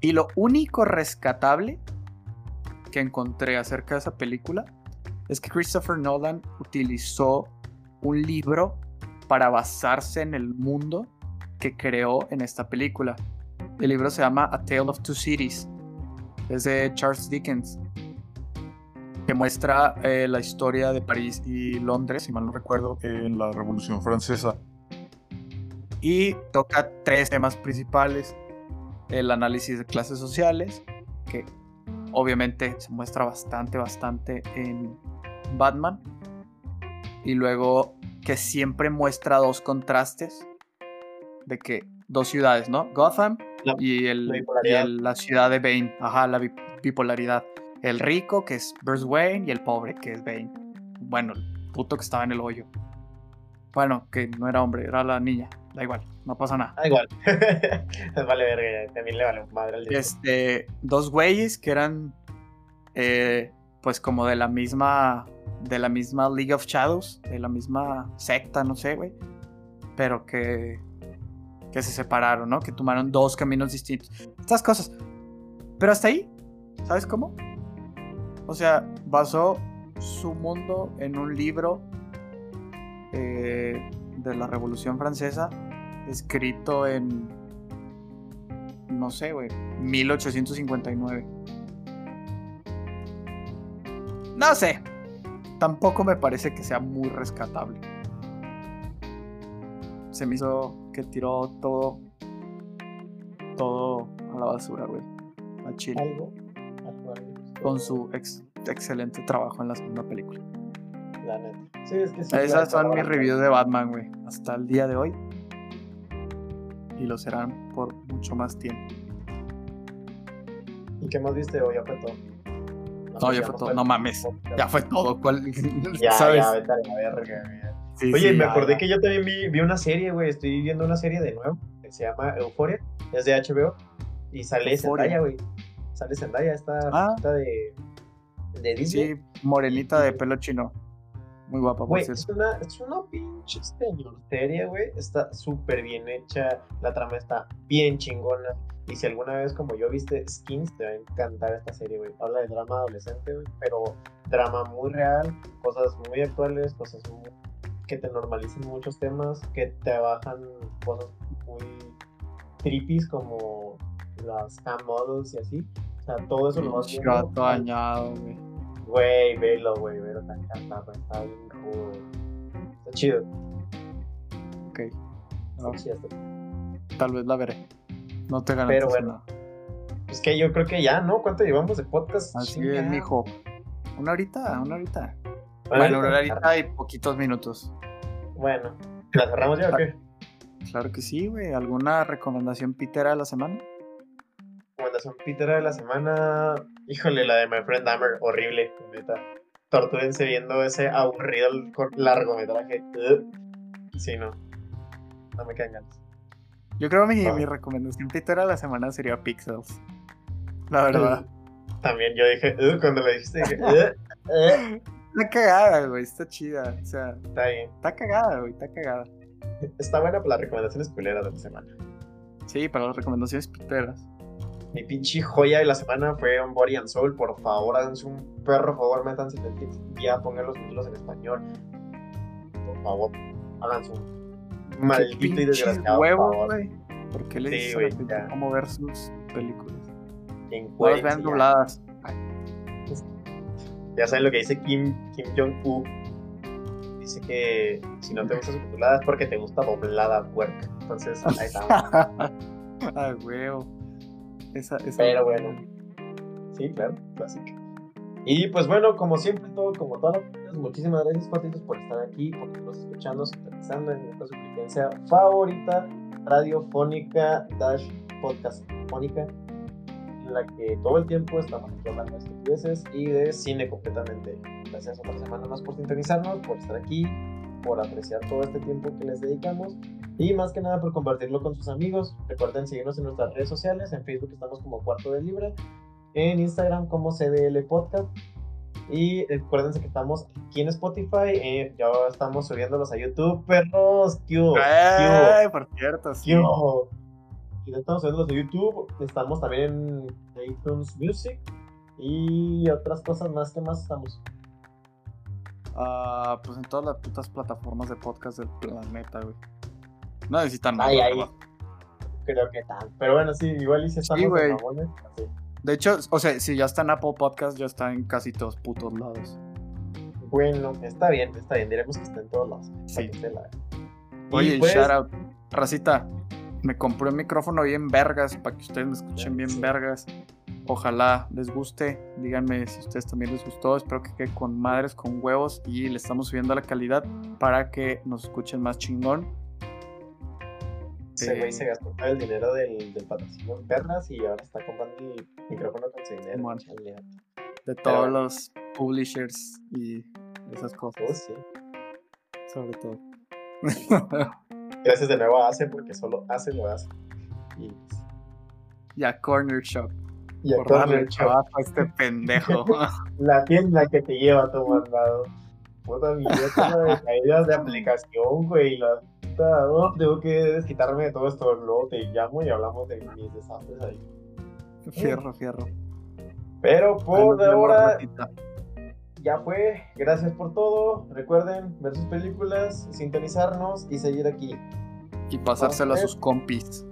Y lo único rescatable que encontré acerca de esa película es que Christopher Nolan utilizó un libro para basarse en el mundo que creó en esta película. El libro se llama A Tale of Two Cities. Es de Charles Dickens. Que muestra eh, la historia de París y Londres, si mal no recuerdo, en la Revolución Francesa. Y toca tres temas principales. El análisis de clases sociales, que obviamente se muestra bastante, bastante en Batman. Y luego que siempre muestra dos contrastes de que dos ciudades, ¿no? Gotham La- y, el, la y bipolaridad. el- la ciudad de Bane. Ajá, la bi- bipolaridad. el rico, que es Bruce Wayne, y el pobre, que es Bane. Bueno, el puto que estaba en el hoyo. Bueno, que no era hombre, era la niña. Da igual, no pasa nada. Da igual. <laughs> vale verga, también le vale madre al. Este, dos güeyes que eran eh, pues como de la misma de la misma League of Shadows, de la misma secta, no sé, güey, pero que que se separaron, ¿no? Que tomaron dos caminos distintos. Estas cosas. Pero hasta ahí, ¿sabes cómo? O sea, basó su mundo en un libro eh, de la Revolución Francesa, escrito en, no sé, güey, 1859. No sé, tampoco me parece que sea muy rescatable. Se me hizo que tiró todo, todo a la basura, güey, a Chile. Algo. Con su ex- excelente trabajo en la segunda película. La neta. Sí, es que sí. Esas son mis reviews de Batman, güey. Hasta el día de hoy. Y lo serán por mucho más tiempo. ¿Y qué más viste hoy? Ya fue todo. No, ya fue todo. No mames. Ya fue todo. ¿Cuál? Ya, <laughs> ¿Sabes? ya, vete a la verga. Sí, Oye, sí, me ya, acordé ya. que yo también vi, vi una serie, güey. Estoy viendo una serie de nuevo que se llama Euphoria. Es de HBO. Y sale Euphoria. Zendaya, güey. Sale Zendaya, esta Ah. de, de Disney. Sí, morenita de pelo chino. Muy guapa, por Güey, es una, es una pinche serie, güey. Está súper bien hecha. La trama está bien chingona. Y si alguna vez, como yo, viste Skins, te va a encantar esta serie, güey. Habla de drama adolescente, güey. Pero drama muy real, cosas muy actuales, cosas muy- que te normalicen muchos temas, que te bajan cosas muy trippies como las cam models y así. O sea, todo eso lo vas viendo. gato dañado, güey. Güey, velo, güey, velo, te encanta, güey, está bien cool. Está chido, Ok. está No, chido. está- tal vez la veré. No te garantizo bueno, nada. Es que yo creo que ya, ¿no? ¿Cuánto llevamos de podcast? Así Chinga. es, mijo. Una horita, una horita. Bueno, Bueno, una horita y poquitos minutos. Bueno, ¿la cerramos ya o qué? Claro que sí, güey. ¿Alguna recomendación pitera de la semana? Recomendación Peter de la semana. Híjole, la de My Friend Dahmer, horrible, neta. Tortúrense viendo ese aburrido largometraje. Sí, no. No me quedan ganas. Yo creo que mi, Ah. mi recomendación pitera de la semana sería Pixels. La verdad. También yo dije, cuando lo dijiste, dije. Está cagada, güey. Está chida. O sea, está bien. está cagada, güey. Está cagada. Está buena para las recomendaciones culeras de la semana. Sí, para las recomendaciones piteras. Mi pinche joya de la semana fue On Body and Soul. Por favor, háganse un perro favor, métanse en Netflix ya pongan los títulos en español. Por favor, háganse un maldito y desgraciado huevos, favor. güey. ¿Por qué le Sí, dices a la cómo ver sus películas? No las vean dobladas. Ya saben lo que dice Kim, Kim Jong-un. Dice que si no te gusta subtitulada es porque te gusta doblada, puerca. Entonces, ahí está. <laughs> Ay, huevo. Esa, esa Pero bueno. Sí, claro, clásica. Y pues bueno, como siempre, todo, como todas las veces, muchísimas gracias, Patitos, por estar aquí, por estarnos escuchando, sintonizando en su frecuencia favorita, radiofónica, dash podcast fónica, en la que todo el tiempo estamos hablando de estupideces y de cine completamente. Gracias otra semana más por sintonizarnos, por estar aquí, por apreciar todo este tiempo que les dedicamos y más que nada por compartirlo con sus amigos. Recuerden seguirnos en nuestras redes sociales, en Facebook estamos como Cuarto de Libre, en Instagram como CDL Podcast. Y recuérdense que estamos aquí en Spotify, eh, ya estamos subiéndolos a YouTube, perros. Ay, por cierto, sí. Y ya estamos subiéndolos a YouTube, estamos también en iTunes Music y otras cosas más que más estamos. Ah, pues en todas las putas plataformas de podcast del planeta, güey. No. Ay, la ay. verdad. Creo que tal. Pero bueno, sí, igual y si estamos Sí, en güey. mamones, así. De hecho, o sea, si ya está en Apple Podcast, ya está en casi todos putos lados. Bueno, está bien, está bien. Diremos que está en todos lados. Sí. la- Oye, pues, shout out. Racita, me compré un micrófono bien vergas para que ustedes me escuchen bien Sí. vergas. Ojalá les guste. Díganme si a ustedes también les gustó. Espero que quede con madres, con huevos. Y le estamos subiendo la calidad para que nos escuchen más chingón. Ese güey se gastó todo el dinero del, del patrocinio en perras y ahora está comprando el micrófono con su dinero. De todos los publishers y esas Oh, cosas, sí. sobre todo. <laughs> Gracias de nuevo a Ace porque solo Ace lo hace. Y, ya Corner Shop. y a Por Corner Shop, a este pendejo. <laughs> la tienda que te lleva tu mandado. Puta mierda <laughs> de caídas de aplicación, güey. La no, tengo que desquitarme de todo esto. Luego te llamo y hablamos de mis desastres ahí. fierro, fierro. Pero por ahora ya fue. Gracias por todo. Recuerden ver sus películas, sintonizarnos y seguir aquí. Y pasárselo a sus compis.